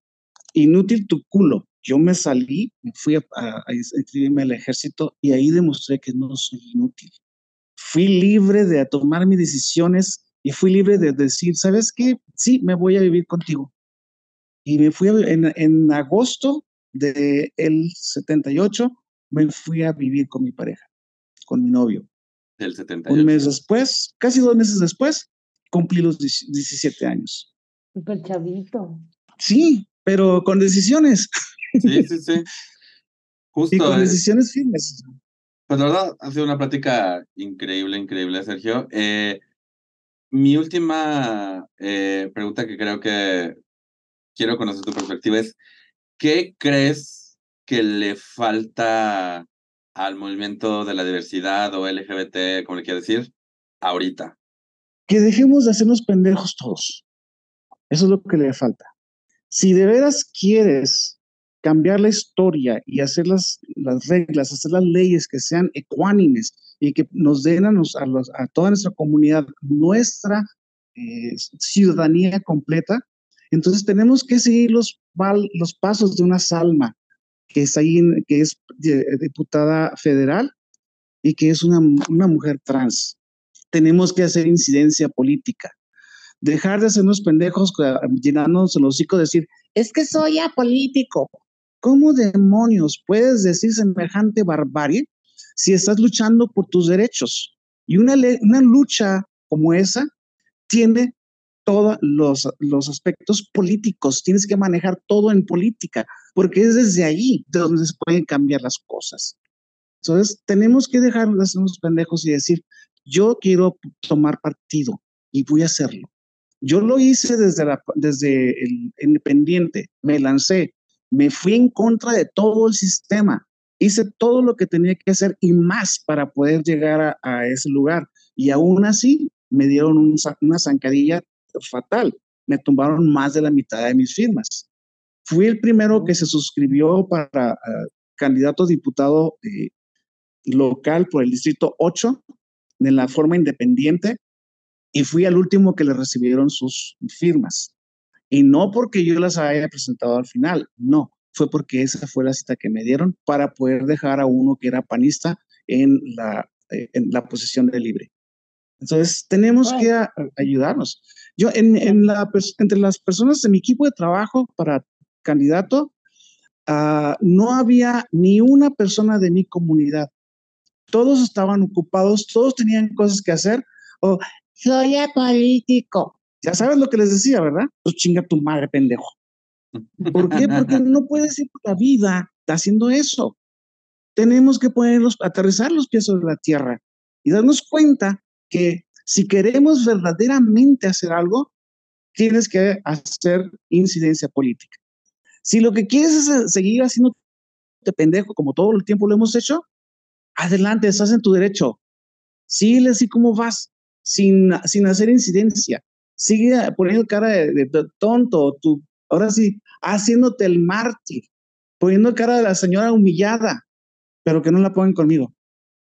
inútil tu culo. Yo me salí, me fui a, a- a inscribirme al ejército y ahí demostré que no soy inútil. Fui libre de tomar mis decisiones y fui libre de decir, ¿sabes qué? Sí, me voy a vivir contigo. Y me fui a, en, en agosto del 78, me fui a vivir con mi pareja, con mi novio. Del Un 78. mes después, casi dos meses después, cumplí los 10 17 años. Súper chavito. Sí, pero con decisiones Sí, sí, sí. y Justo. con eh, decisiones firmes. Pues la verdad, ha sido una plática increíble, increíble, Sergio. Eh, mi última eh, pregunta que creo que quiero conocer tu perspectiva es, ¿qué crees que le falta al movimiento de la diversidad o LGBT, como le quiero decir, ahorita? Que dejemos de hacernos pendejos todos. Eso es lo que le falta. Si de veras quieres cambiar la historia y hacer las, las reglas, hacer las leyes que sean ecuánimes y que nos den a, a, toda nuestra comunidad nuestra eh, ciudadanía completa, entonces tenemos que seguir los, los pasos de una Salma, que es ahí, que es diputada federal y que es una, una mujer trans. Tenemos que hacer incidencia política. Dejar de hacernos pendejos llenándonos el hocico, decir, es que soy apolítico. ¿Cómo demonios puedes decir semejante barbarie si estás luchando por tus derechos? Y una, una lucha como esa tiene todos los, los aspectos políticos, tienes que manejar todo en política, porque es desde ahí de donde se pueden cambiar las cosas. Entonces, tenemos que dejar de hacernos pendejos y decir, yo quiero tomar partido y voy a hacerlo. Yo lo hice desde, la, desde el independiente, me lancé, me fui en contra de todo el sistema, hice todo lo que tenía que hacer y más para poder llegar a, ese lugar. Y aún así me dieron un, una zancadilla fatal. Me tumbaron más de la mitad de mis firmas. Fui el primero que se suscribió para uh, candidato diputado eh, local por el distrito 8 de la forma independiente y fui al último que le recibieron sus firmas. Y no porque yo las haya presentado al final, no, fue porque esa fue la cita que me dieron para poder dejar a uno que era panista en la, eh, en la posición de libre. Entonces, tenemos que ayudarnos. Yo, en, la, entre las personas de mi equipo de trabajo para candidato, uh, no había ni una persona de mi comunidad. Todos estaban ocupados, todos tenían cosas que hacer. O, soy político. Ya sabes lo que les decía, ¿verdad? Pues chinga tu madre, pendejo. ¿Por qué? Porque no puedes ir por la vida haciendo eso. Tenemos que ponerlos, aterrizar los pies sobre la tierra y darnos cuenta que si queremos verdaderamente hacer algo, tienes que hacer incidencia política. Si lo que quieres es eh, seguir haciendo de pendejo como todo el tiempo lo hemos hecho, adelante, estás en tu derecho. Sigue así como vas, sin, sin hacer incidencia. Sigue poniendo cara de, tonto, tú, ahora sí, haciéndote el mártir, poniendo cara de la señora humillada, pero que no la pongan conmigo.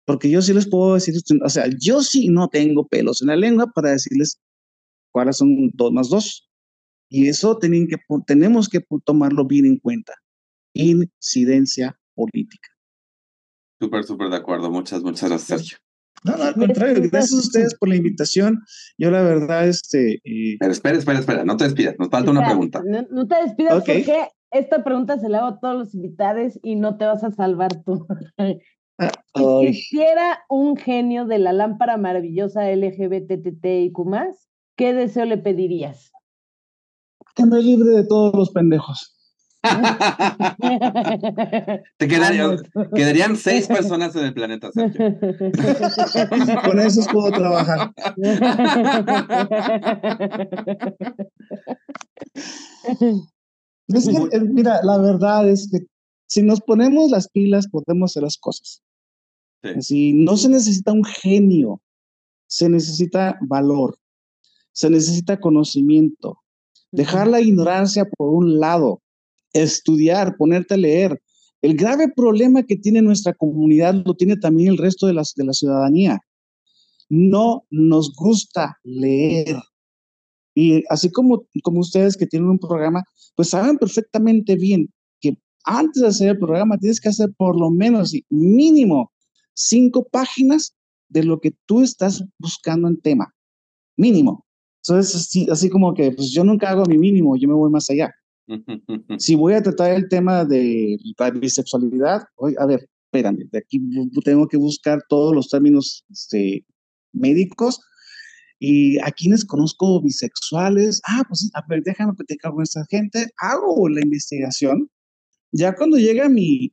Porque yo sí les puedo decir, o sea, yo sí no tengo pelos en la lengua para decirles cuáles son dos más dos. Y eso tienen que, tenemos que tomarlo bien en cuenta. Incidencia política. Súper, súper de acuerdo. Muchas, muchas gracias, Sergio. No, no, al contrario, gracias a ustedes por la invitación. Yo la verdad, este... Eh... Pero espera, espera, espera, no te despidas, nos falta una pregunta. No, te despidas porque esta pregunta se la hago a todos los invitados y no te vas a salvar tú. Si quisiera un genio de la lámpara maravillosa LGBTTIQ+, ¿qué deseo le pedirías? Que me libre de todos los pendejos. Te quedarían seis personas en el planeta, Sergio. Con esos puedo trabajar. Es que, eh, mira, la verdad es que si nos ponemos las pilas, podemos hacer las cosas. Si no se necesita un genio, se necesita valor, se necesita conocimiento, dejar la ignorancia por un lado, estudiar, ponerte a leer. El grave problema que tiene nuestra comunidad lo tiene también el resto de la, de la ciudadanía. No nos gusta leer. Y así como, como ustedes que tienen un programa, pues saben perfectamente bien que antes de hacer el programa tienes que hacer por lo menos mínimo cinco páginas de lo que tú estás buscando en tema, mínimo. Entonces, así, así como que, pues yo nunca hago mi mínimo, yo me voy más allá. si voy a tratar el tema de la bisexualidad, oye, a ver, espérame, de aquí tengo que buscar todos los términos este, médicos y a quienes conozco bisexuales, ah, pues a ver, déjame platicar con esta gente, hago la investigación. Ya cuando llega mi,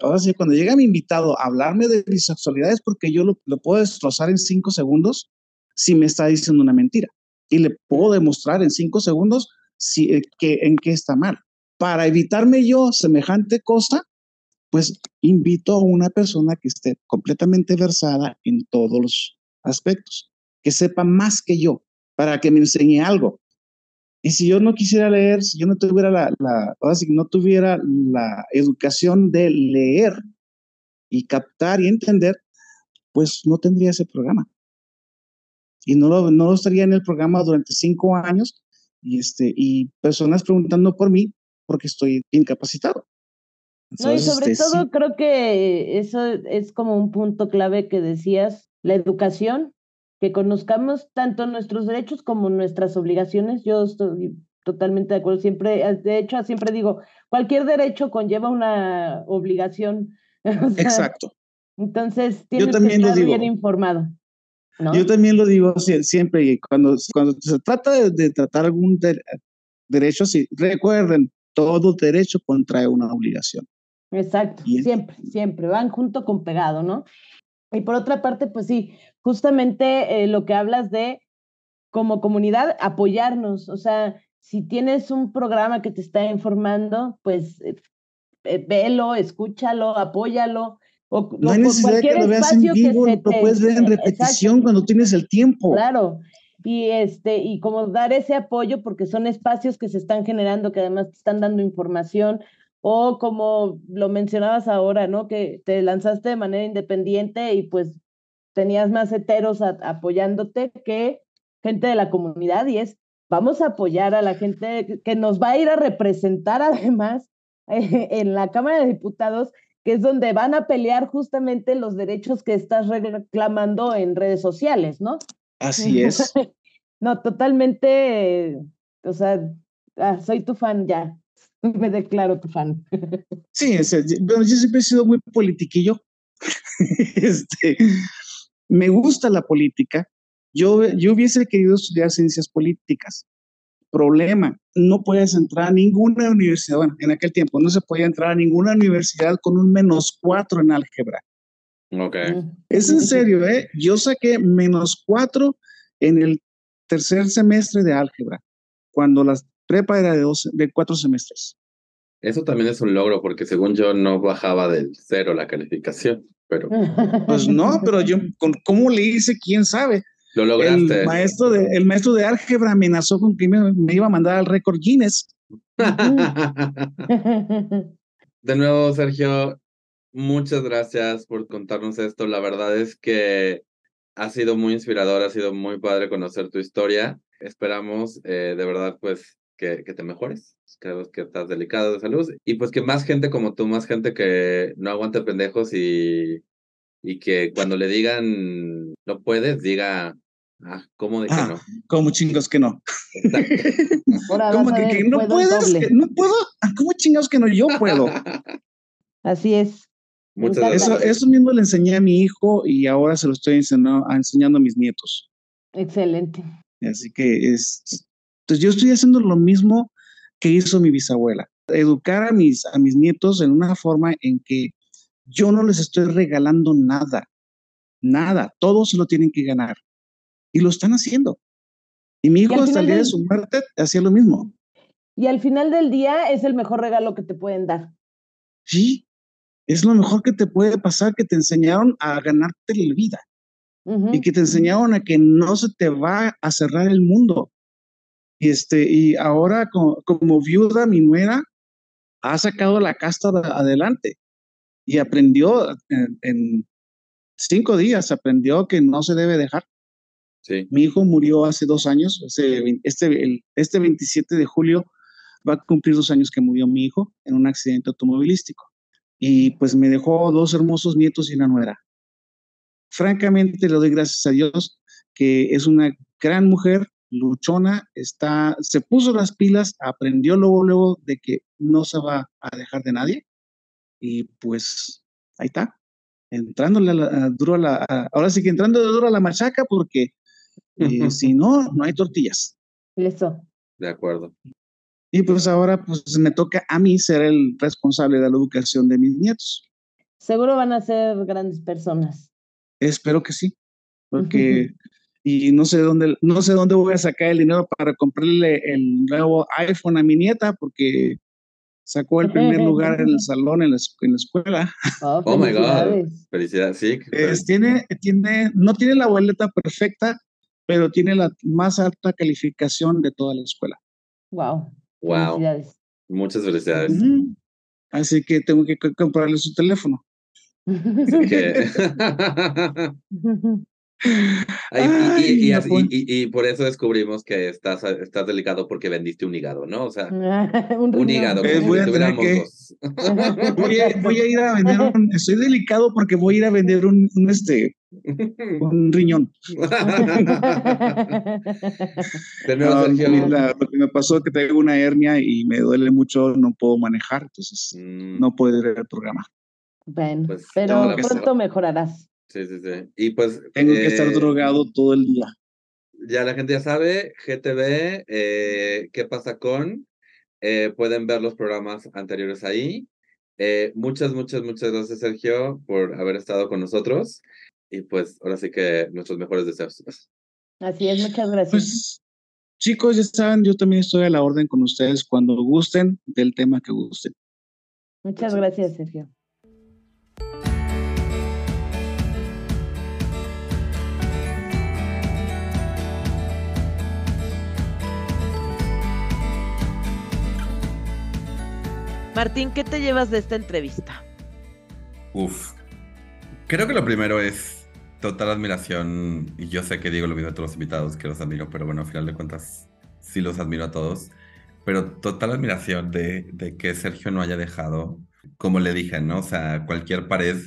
ahora sí, cuando llega mi invitado a hablarme de bisexualidad es porque yo lo, lo, puedo destrozar en cinco segundos si me está diciendo una mentira. Y le puedo demostrar en cinco segundos si, eh, que, en qué está mal. Para evitarme yo semejante cosa, pues invito a una persona que esté completamente versada en todos los aspectos, que sepa más que yo, para que me enseñe algo. Y si yo no quisiera leer, si yo no tuviera la, la no tuviera la educación de leer y captar y entender, pues no tendría ese programa. Y no lo, no lo estaría en el programa durante cinco años y, este, y personas preguntando por mí porque estoy incapacitado. no, y sobre este, todo sí, creo que eso es como un punto clave que decías, la educación, que conozcamos tanto nuestros derechos como nuestras obligaciones. Yo estoy totalmente de acuerdo. Siempre, de hecho, siempre digo, cualquier derecho conlleva una obligación. O sea, exacto. Entonces, tienes que también lo estar bien informado. ¿No? Yo también lo digo sie- siempre, y cuando, cuando se trata de, de tratar algún de- derecho, sí, recuerden, todo derecho contrae una obligación. Exacto, Bien. siempre, siempre, van junto con pegado, ¿no? Y por otra parte, pues sí, justamente eh, lo que hablas de como comunidad, apoyarnos, o sea, si tienes un programa que te está informando, pues eh, eh, velo, escúchalo, apóyalo. O, No hay necesidad que lo veas en espacio que vivo, lo puedes ver en repetición exacto. cuando tienes el tiempo. Claro, y este, y como dar ese apoyo, porque son espacios que se están generando, que además te están dando información, o como lo mencionabas ahora, ¿no? Que te lanzaste de manera independiente y pues tenías más heteros a- apoyándote que gente de la comunidad, y es, vamos a apoyar a la gente que- que nos va a ir a representar además eh, en la Cámara de Diputados, que es donde van a pelear justamente los derechos que estás reclamando en redes sociales, ¿no? Así es. No, totalmente, eh, o sea, ah, soy tu fan ya, me declaro tu fan. Sí, yo bueno, yo siempre he sido muy politiquillo. este, me gusta la política. Yo, yo hubiese querido estudiar ciencias políticas. Problema, no puedes entrar a ninguna universidad. Bueno, en aquel tiempo no se podía entrar a ninguna universidad con un menos cuatro en álgebra. Ok. Es en serio, ¿eh? Yo saqué menos cuatro en el tercer semestre de álgebra, cuando la prepa era de, dos, de cuatro semestres. Eso también es un logro, porque según yo no bajaba del cero la calificación, pero Pues no, pero yo, con cómo le hice, quién sabe. Lo lograste. El maestro de, el maestro de álgebra amenazó con que me, me iba a mandar al récord Guinness. De nuevo, Sergio, muchas gracias por contarnos esto. La verdad es que ha sido muy inspirador, ha sido muy padre conocer tu historia. Esperamos eh, de verdad pues que, que te mejores. Creo que estás delicado de salud y pues que más gente como tú, más gente que no aguante pendejos y, y que cuando le digan no puedes, diga, ah, ¿cómo de que Ah. no? Como chingos que no. Ahora ¿Cómo que, no puedo puedes? doble. ¿Que ¿No puedo? Ah, ¿Cómo chingados que no? Yo puedo. Así es. Muchas. Eso, gracias. eso mismo le enseñé a mi hijo y ahora se lo estoy enseñando, enseñando a mis nietos. Excelente. Así que es. Entonces yo estoy haciendo lo mismo que hizo mi bisabuela. Educar a mis, a mis nietos en una forma en que yo no les estoy regalando nada. Nada. Todos se lo tienen que ganar. Y lo están haciendo. Y mi hijo hasta el día de su muerte hacía lo mismo. Y al final del día es el mejor regalo que te pueden dar. Sí. Es lo mejor que te puede pasar que te enseñaron a ganarte la vida. Y que te enseñaron a que no se te va a cerrar el mundo. Y, este, y ahora como, como viuda, mi nuera ha sacado la casta de- adelante y aprendió en, en cinco días, aprendió que no se debe dejar. Sí. Mi hijo murió hace dos años, este, el- este 27 de julio va a cumplir dos años que murió mi hijo en un accidente automovilístico. Y pues me dejó dos hermosos nietos y una nuera. Francamente le doy gracias a Dios que es una gran mujer, luchona, está, se puso las pilas, aprendió luego, luego de que no se va a dejar de nadie. Y pues ahí está, entrándole a la- a duro a la, a- ahora sí que entrando de duro a la machaca porque eh, si no, no hay tortillas. Eso. De acuerdo. Y pues ahora pues me toca a mí ser el responsable de la educación de mis nietos. Seguro van a ser grandes personas. Espero que sí, porque y no sé dónde no sé dónde voy a sacar el dinero para comprarle el nuevo iPhone a mi nieta porque Sacó el primer lugar en el salón en la, en la escuela. Oh, Oh my God. felicidades. Felicidades, sí. Es- tiene, tiene, no tiene la boleta perfecta, pero tiene la más alta calificación de toda la escuela. Wow. Wow. Felicidades. Muchas felicidades. Así que tengo que co- comprarle su teléfono. Que- Ay, y, así- por eso descubrimos que estás, estás delicado porque vendiste un hígado, ¿no? O sea, un, hígado, Eh, voy a tener que-. Voy a, voy a ir a vender un, estoy delicado porque voy a ir a vender un, un, este, un riñón. No, lo que me pasó es que tengo una hernia y me duele mucho, no puedo manejar, entonces Mm, no puedo ir al programa. Bueno, Pues, pero pronto mejorarás. Sí, sí, sí. Y pues. Tengo que estar eh, drogado todo el día. Ya la gente ya sabe, GTV, eh, ¿qué pasa con? Eh, pueden ver los programas anteriores ahí. Eh, muchas, muchas, muchas gracias, Sergio, por haber estado con nosotros. Y pues ahora sí que nuestros mejores deseos. Así es, muchas gracias. Pues, chicos, ya saben, yo también estoy a la orden con ustedes cuando gusten del tema que gusten. muchas gracias, Sergio. Martín, ¿qué te llevas de esta entrevista? Uf. Creo que lo primero es total admiración. Y yo sé que digo lo mismo a todos los invitados, que los admiro, pero bueno, al final de cuentas, sí los admiro a todos. Pero total admiración de, que Sergio no haya dejado, como le dije, ¿no? O sea, cualquier pared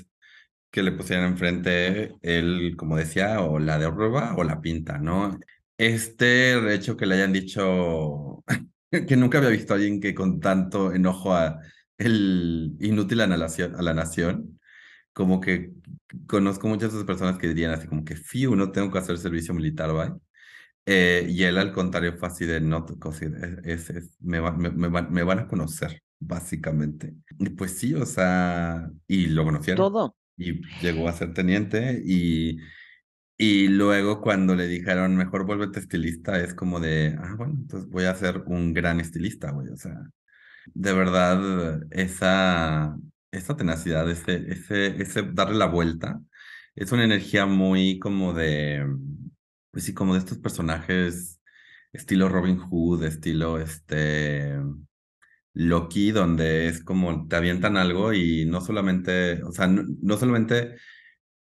que le pusieran enfrente, él, como decía, o la derruba o la pinta, ¿no? Este hecho que le hayan dicho que nunca había visto a alguien que con tanto enojo a el inútil a la nación, a la nación, como que conozco muchas de esas personas que dirían así como que, fiu, no tengo que hacer servicio militar, ¿va? Eh, y él al contrario fue así de, no, sea, es, es- me, va- me, me van, me van a conocer, básicamente. Y pues sí, o sea, y lo conocieron Todo. y llegó a ser teniente y, y luego cuando le dijeron mejor vuélvete estilista es como de, ah, bueno, entonces voy a ser un gran estilista, güey, o sea, de verdad esa, esa tenacidad, ese, ese, ese darle la vuelta, es una energía muy como de, pues sí, como de estos personajes estilo Robin Hood, estilo este... Loki, donde es como te avientan algo y no solamente, o sea, no, no solamente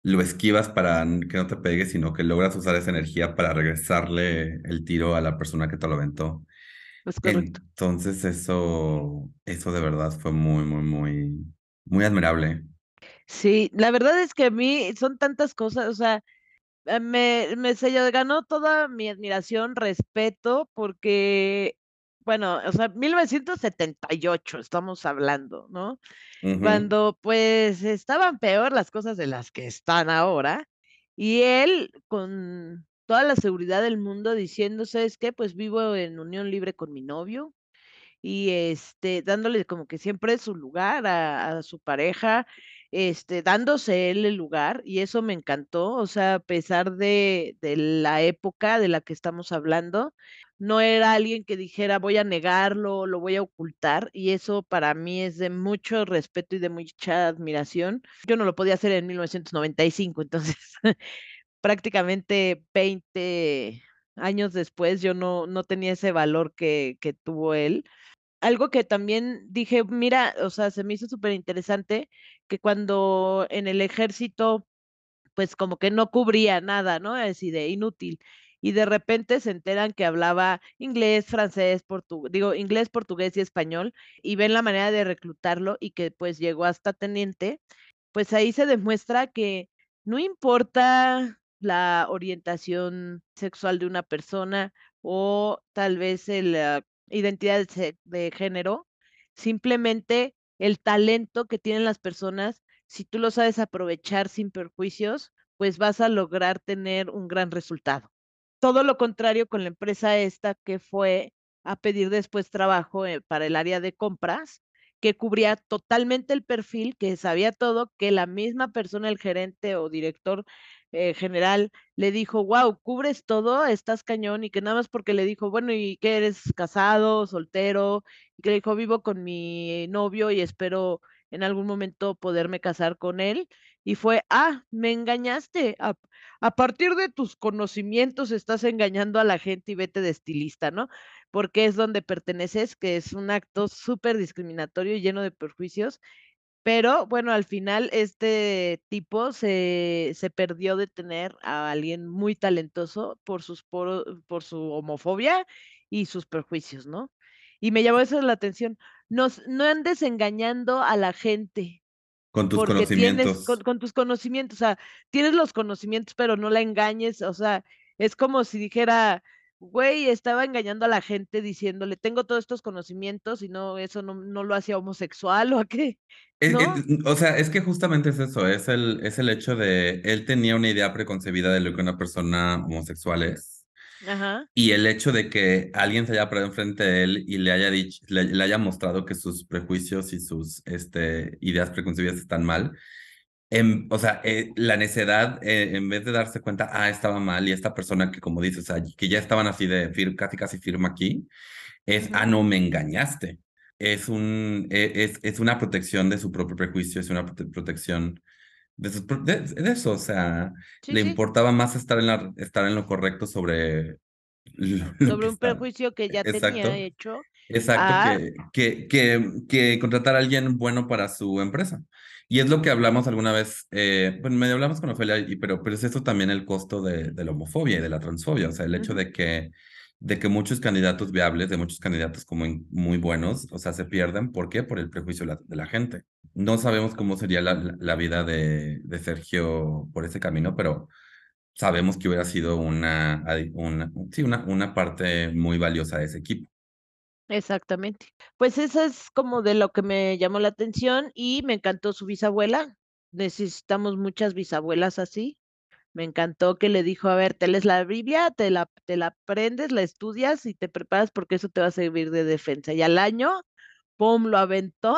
lo esquivas para que no te pegue, sino que logras usar esa energía para regresarle el tiro a la persona que te lo aventó. Es correcto. Entonces eso, eso de verdad fue muy, muy, muy, muy admirable. Sí, la verdad es que a mí son tantas cosas, o sea, eh, me, me se ganó toda mi admiración, respeto, porque, bueno, o sea, 1978 estamos hablando, ¿no? Cuando pues estaban peor las cosas de las que están ahora, y él con toda la seguridad del mundo diciendo, ¿sabes qué? Pues vivo en unión libre con mi novio, y este, dándole como que siempre su lugar a, a su pareja, este, dándose él el lugar, y eso me encantó, o sea, a pesar de, de la época de la que estamos hablando, no era alguien que dijera voy a negarlo, lo voy a ocultar, y eso para mí es de mucho respeto y de mucha admiración. Yo no lo podía hacer en 1995, entonces prácticamente 20 años después yo no, no tenía ese valor que, que tuvo él algo que también dije, mira, o sea, se me hizo súper interesante que cuando en el ejército, pues como que no cubría nada, ¿no? Así de inútil. Y de repente se enteran que hablaba inglés, francés, portugués, digo, inglés, portugués y español, y ven la manera de reclutarlo y que pues llegó hasta teniente, pues ahí se demuestra que no importa la orientación sexual de una persona o tal vez el, ah, identidad de género, simplemente el talento que tienen las personas, si tú lo sabes aprovechar sin perjuicios, pues vas a lograr tener un gran resultado. Todo lo contrario con la empresa esta que fue a pedir después trabajo eh, para el área de compras, que cubría totalmente el perfil, que sabía todo, que la misma persona, el gerente o director, eh, general le dijo, wow, cubres todo, estás cañón, y que nada más porque le dijo, bueno, ¿y qué eres casado, soltero? Y que le dijo, vivo con mi novio y espero en algún momento poderme casar con él. Y fue, ah, me engañaste. A, a partir de tus conocimientos estás engañando a la gente y vete de estilista, ¿no? Porque es donde perteneces, que es un acto súper discriminatorio y lleno de perjuicios pero bueno, al final este tipo se, se perdió de tener a alguien muy talentoso por sus por, por su homofobia y sus prejuicios, ¿no? Y me llamó eso la atención. Nos, no andes engañando a la gente. Con tus Porque tienes, conocimientos. con, con tus conocimientos, o sea, tienes los conocimientos, pero no la engañes, o sea, es como si dijera, güey, estaba engañando a la gente diciéndole, tengo todos estos conocimientos y no, eso no, no lo hacía homosexual o a qué, Es- ¿no? es- o sea, es que justamente es eso, es el, es el hecho de, él tenía una idea preconcebida de lo que una persona homosexual es. Ajá. Y el hecho de que alguien se haya parado enfrente de él y le haya dicho, le, le haya mostrado que sus prejuicios y sus este, ideas preconcebidas están mal, en- o sea, eh, la necedad, eh, en vez de darse cuenta, ah, estaba mal, y esta persona que, como dices, o sea, que ya estaban así de fir- casi casi firma aquí, es, ah, no, me engañaste. Es un, e- es, es una protección de su propio prejuicio, es una prote- protección de, de, de eso, o sea, Sí, le sí, importaba más estar en la, estar en lo correcto sobre lo, lo que sobre un está. prejuicio que ya tenía hecho exacto, a, que, que, que, que contratar a alguien bueno para su empresa. Y es lo que hablamos alguna vez, eh, bueno, medio hablamos con Ofelia, y, pero, pero es eso también el costo de, de la homofobia y de la transfobia, o sea, el hecho de que, de que muchos candidatos viables, de muchos candidatos como muy buenos, o sea, se pierden, ¿por qué? Por el prejuicio de la, gente. No sabemos cómo sería la, vida de, Sergio por ese camino, pero sabemos que hubiera sido una, sí, una, una parte muy valiosa de ese equipo. exactamente. Pues eso es como de lo que me llamó la atención y me encantó su bisabuela. Necesitamos muchas bisabuelas así. Me encantó que le dijo, a ver, te lees la Biblia, te la, te la aprendes, la estudias y te preparas porque eso te va a servir de defensa. Y al año, ¡pum!, lo aventó.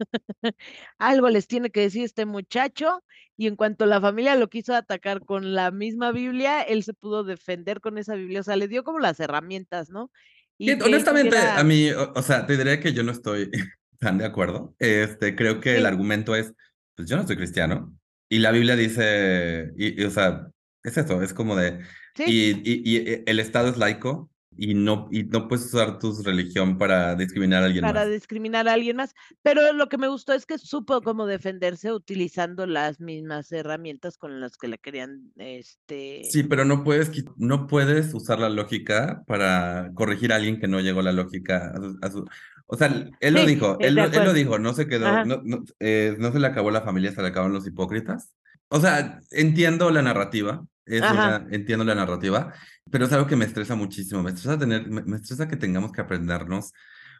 Algo les tiene que decir este muchacho y en cuanto la familia lo quiso atacar con la misma Biblia, él se pudo defender con esa Biblia, o sea, le dio como las herramientas, ¿no? Y honestamente, a mí, o, o sea, te diré que yo no estoy tan de acuerdo. Este, creo que el argumento es, pues yo no soy cristiano. Y la Biblia dice, y, y, o sea, es eso, es como de, sí, y, y, eh, el Estado es laico y no, y no puedes usar tu religión para discriminar a alguien para más. discriminar a alguien más, pero lo que me gustó es que supo cómo defenderse utilizando las mismas herramientas con las que le querían, este, Sí, pero no puedes, no puedes usar la lógica para corregir a alguien que no llegó a la lógica. A su, a su- O sea, él lo sí, dijo, él él lo dijo, no se quedó, no, no, eh, no se le acabó la familia, se le acabaron los hipócritas. O sea, entiendo la narrativa, es una, entiendo la narrativa, pero es algo que me estresa muchísimo. Me estresa tener, me, me estresa que tengamos que aprendernos,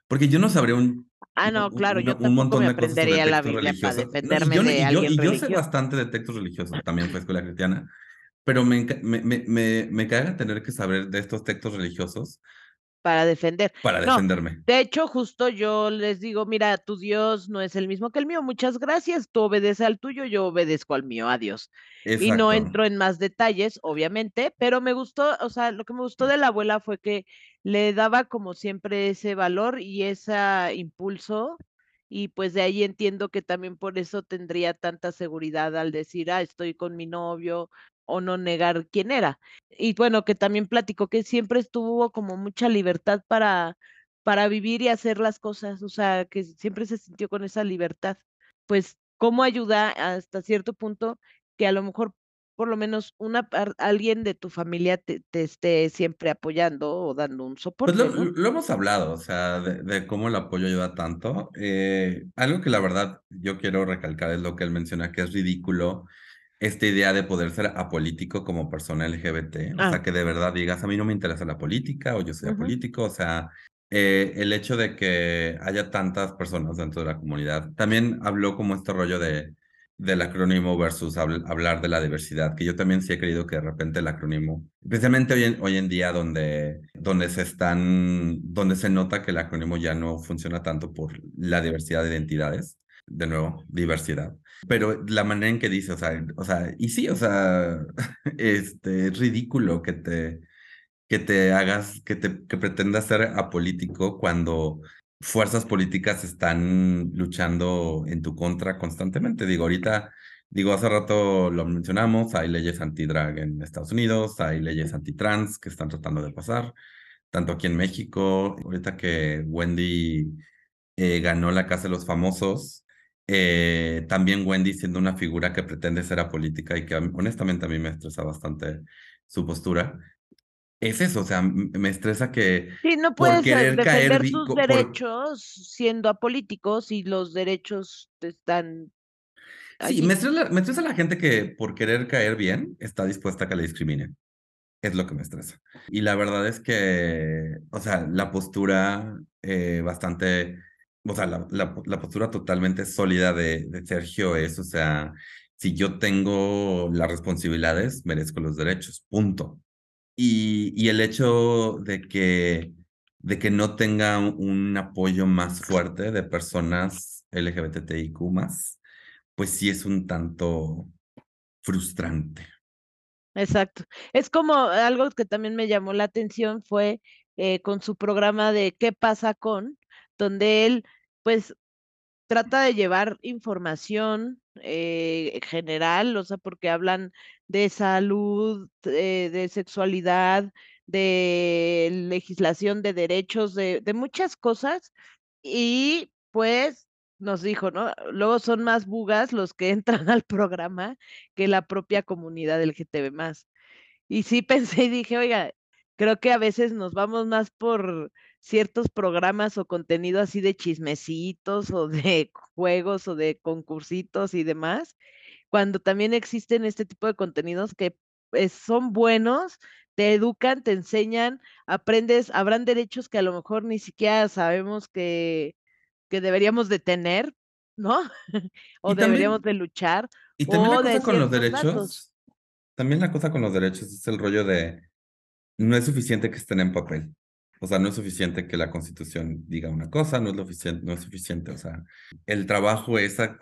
porque yo no sabría un, ah, un, no, claro, un- yo un montón me de cosas sobre aprendería la Biblia para religiosos. No, defenderme yo, de y yo, alguien y yo sé religioso. bastante de textos religiosos, también fue escuela cristiana, pero me, me, me, me, me caga tener que saber de estos textos religiosos para defender. para No, defenderme. de hecho, justo yo les digo, mira, tu Dios no es el mismo que el mío, muchas gracias, tú obedeces al tuyo, yo obedezco al mío, adiós. Y no Exacto. entro en más detalles, obviamente, pero me gustó, o sea, lo que me gustó de la abuela fue que le daba como siempre ese valor y ese impulso, y pues de ahí entiendo que también por eso tendría tanta seguridad al decir, ah, estoy con mi novio, o no negar quién era. Y bueno, que también platicó que siempre estuvo como mucha libertad para, para vivir y hacer las cosas, o sea, que siempre se sintió con esa libertad. Pues, ¿cómo ayuda hasta cierto punto que a lo mejor por lo menos una alguien de tu familia te, te esté siempre apoyando o dando un Pues soporte, lo, ¿no? lo hemos hablado, o sea, de, de cómo el apoyo ayuda tanto. Eh, algo que la verdad yo quiero recalcar es lo que él menciona, que es ridículo esta idea de poder ser apolítico como persona LGBT, o Ah, sea, que de verdad digas, a mí no me interesa la política o yo soy apolítico, o sea, eh, el hecho de que haya tantas personas dentro de la comunidad. También habló como este rollo de, del acrónimo versus habl- hablar de la diversidad, que yo también sí he creído que de repente el acrónimo, especialmente hoy en, hoy en día donde, donde se están, donde se nota que el acrónimo ya no funciona tanto por la diversidad de identidades, de nuevo, diversidad pero la manera en que dice, o sea, o sea, y sí, o sea, este, es ridículo que te, que te hagas, que te, que pretendas ser apolítico cuando fuerzas políticas están luchando en tu contra constantemente. Digo, ahorita, digo, hace rato lo mencionamos, hay leyes anti-drag en Estados Unidos, hay leyes anti-trans que están tratando de pasar, tanto aquí en México, ahorita que Wendy eh, ganó la Casa de los Famosos, eh, también Wendy siendo una figura que pretende ser apolítica y que honestamente a mí me estresa bastante su postura. Es eso, o sea, me estresa que sí, no puedes defender sus derechos siendo apolíticos y los derechos están Sí, me estresa, me estresa, la gente que por querer caer bien está dispuesta a que le discriminen. Es lo que me estresa. Y la verdad es que, o sea, la postura eh, bastante o sea, la, la, postura totalmente sólida de, de, Sergio es, o sea, si yo tengo las responsabilidades, merezco los derechos, punto. Y, y el hecho de que, de que no tenga un apoyo más fuerte de personas LGBTIQ más, pues sí es un tanto frustrante. Exacto. Es como algo que también me llamó la atención fue eh, con su programa de ¿Qué pasa con? Donde él, pues, trata de llevar información eh, general, o sea, porque hablan de salud, eh, de sexualidad, de legislación de derechos, de, muchas cosas, y pues nos dijo, ¿no? Luego son más bugas los que entran al programa que la propia comunidad LGTB más. Y sí pensé y dije, oiga, creo que a veces nos vamos más por ciertos programas o contenido así de chismecitos o de juegos o de concursitos y demás, cuando también existen este tipo de contenidos que pues, son buenos, te educan, te enseñan, aprendes, habrán derechos que a lo mejor ni siquiera sabemos que, que deberíamos de tener, ¿no? o deberíamos de luchar. Y también la cosa con los derechos, también la cosa con los derechos es el rollo de no es suficiente que estén en papel. O sea, no es suficiente que la Constitución diga una cosa, no es, lo suficiente, no es suficiente. O sea, el trabajo es a,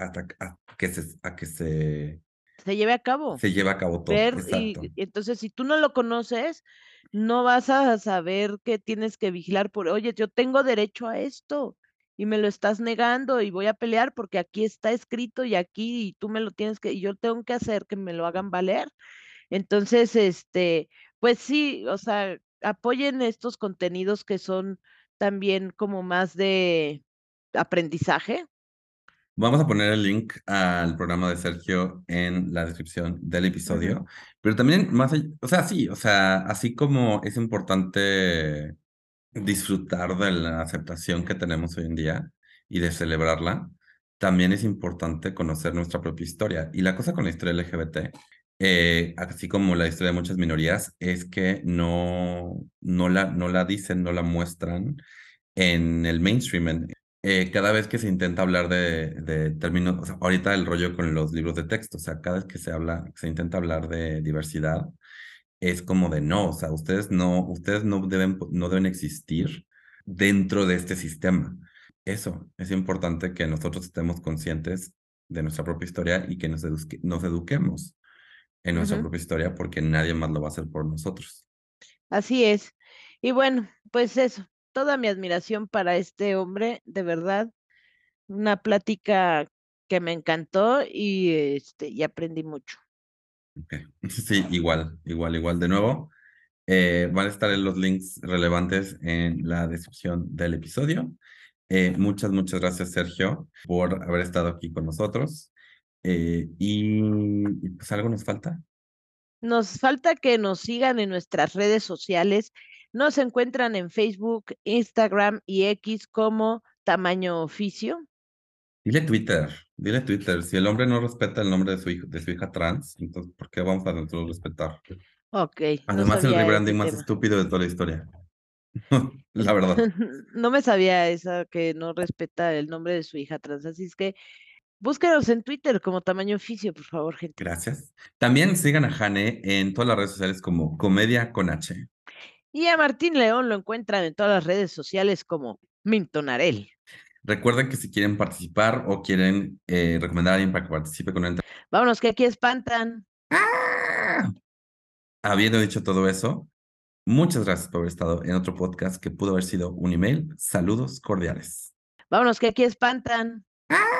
que, se, a que se... Se lleve a cabo. Se lleve a cabo todo. y, entonces, si tú no lo conoces, no vas a saber que tienes que vigilar por, oye, yo tengo derecho a esto y me lo estás negando y voy a pelear porque aquí está escrito y aquí y tú me lo tienes que, y yo tengo que hacer que me lo hagan valer. Entonces, este, pues sí, o sea, apoyen estos contenidos que son también como más de aprendizaje. Vamos a poner el link al programa de Sergio en la descripción del episodio, pero también más, o sea, sí, o sea, así como es importante disfrutar de la aceptación que tenemos hoy en día y de celebrarla, también es importante conocer nuestra propia historia. Y la cosa con la historia LGBT eh, así como la historia de muchas minorías, es que no, no, la, no la dicen, no la muestran en el mainstream. Eh, cada vez que se intenta hablar de, de términos, ahorita el rollo con los libros de texto, o sea, cada vez que se habla, se intenta hablar de diversidad, es como de no, o sea, ustedes no, ustedes no deben, no deben existir dentro de este sistema. Eso, es importante que nosotros estemos conscientes de nuestra propia historia y que nos, nos eduquemos en nuestra propia historia porque nadie más lo va a hacer por nosotros. Así es. Y bueno, pues eso, toda mi admiración para este hombre, de verdad, una plática que me encantó y, este, y aprendí mucho. Sí, igual, igual, igual. De nuevo, eh, van a estar los links relevantes en la descripción del episodio. Eh, muchas, muchas gracias, Sergio, por haber estado aquí con nosotros. Eh, y, pues algo nos falta. Nos falta que nos sigan en nuestras redes sociales. Nos encuentran en Facebook, Instagram y X como tamaño oficio. Dile Twitter, dile Twitter. Si el hombre no respeta el nombre de su, hijo, de su hija trans, entonces ¿por qué vamos a nosotros respetar? Ok. Además, el rebranding más estúpido de toda la historia. la verdad. no me sabía esa que no respeta el nombre de su hija trans, así es que Búsquenos en Twitter como tamaño oficio, por favor, gente. Gracias. También sigan a Jane en todas las redes sociales como Comedia con H. Y a Martín León lo encuentran en todas las redes sociales como Mintonarel. Recuerden que si quieren participar o quieren eh, recomendar a alguien para que participe con una entrevista. Vámonos, que aquí espantan. ¡Ah! Habiendo dicho todo eso, muchas gracias por haber estado en otro podcast que pudo haber sido un email. Saludos cordiales. Vámonos, que aquí espantan. ¡Ah!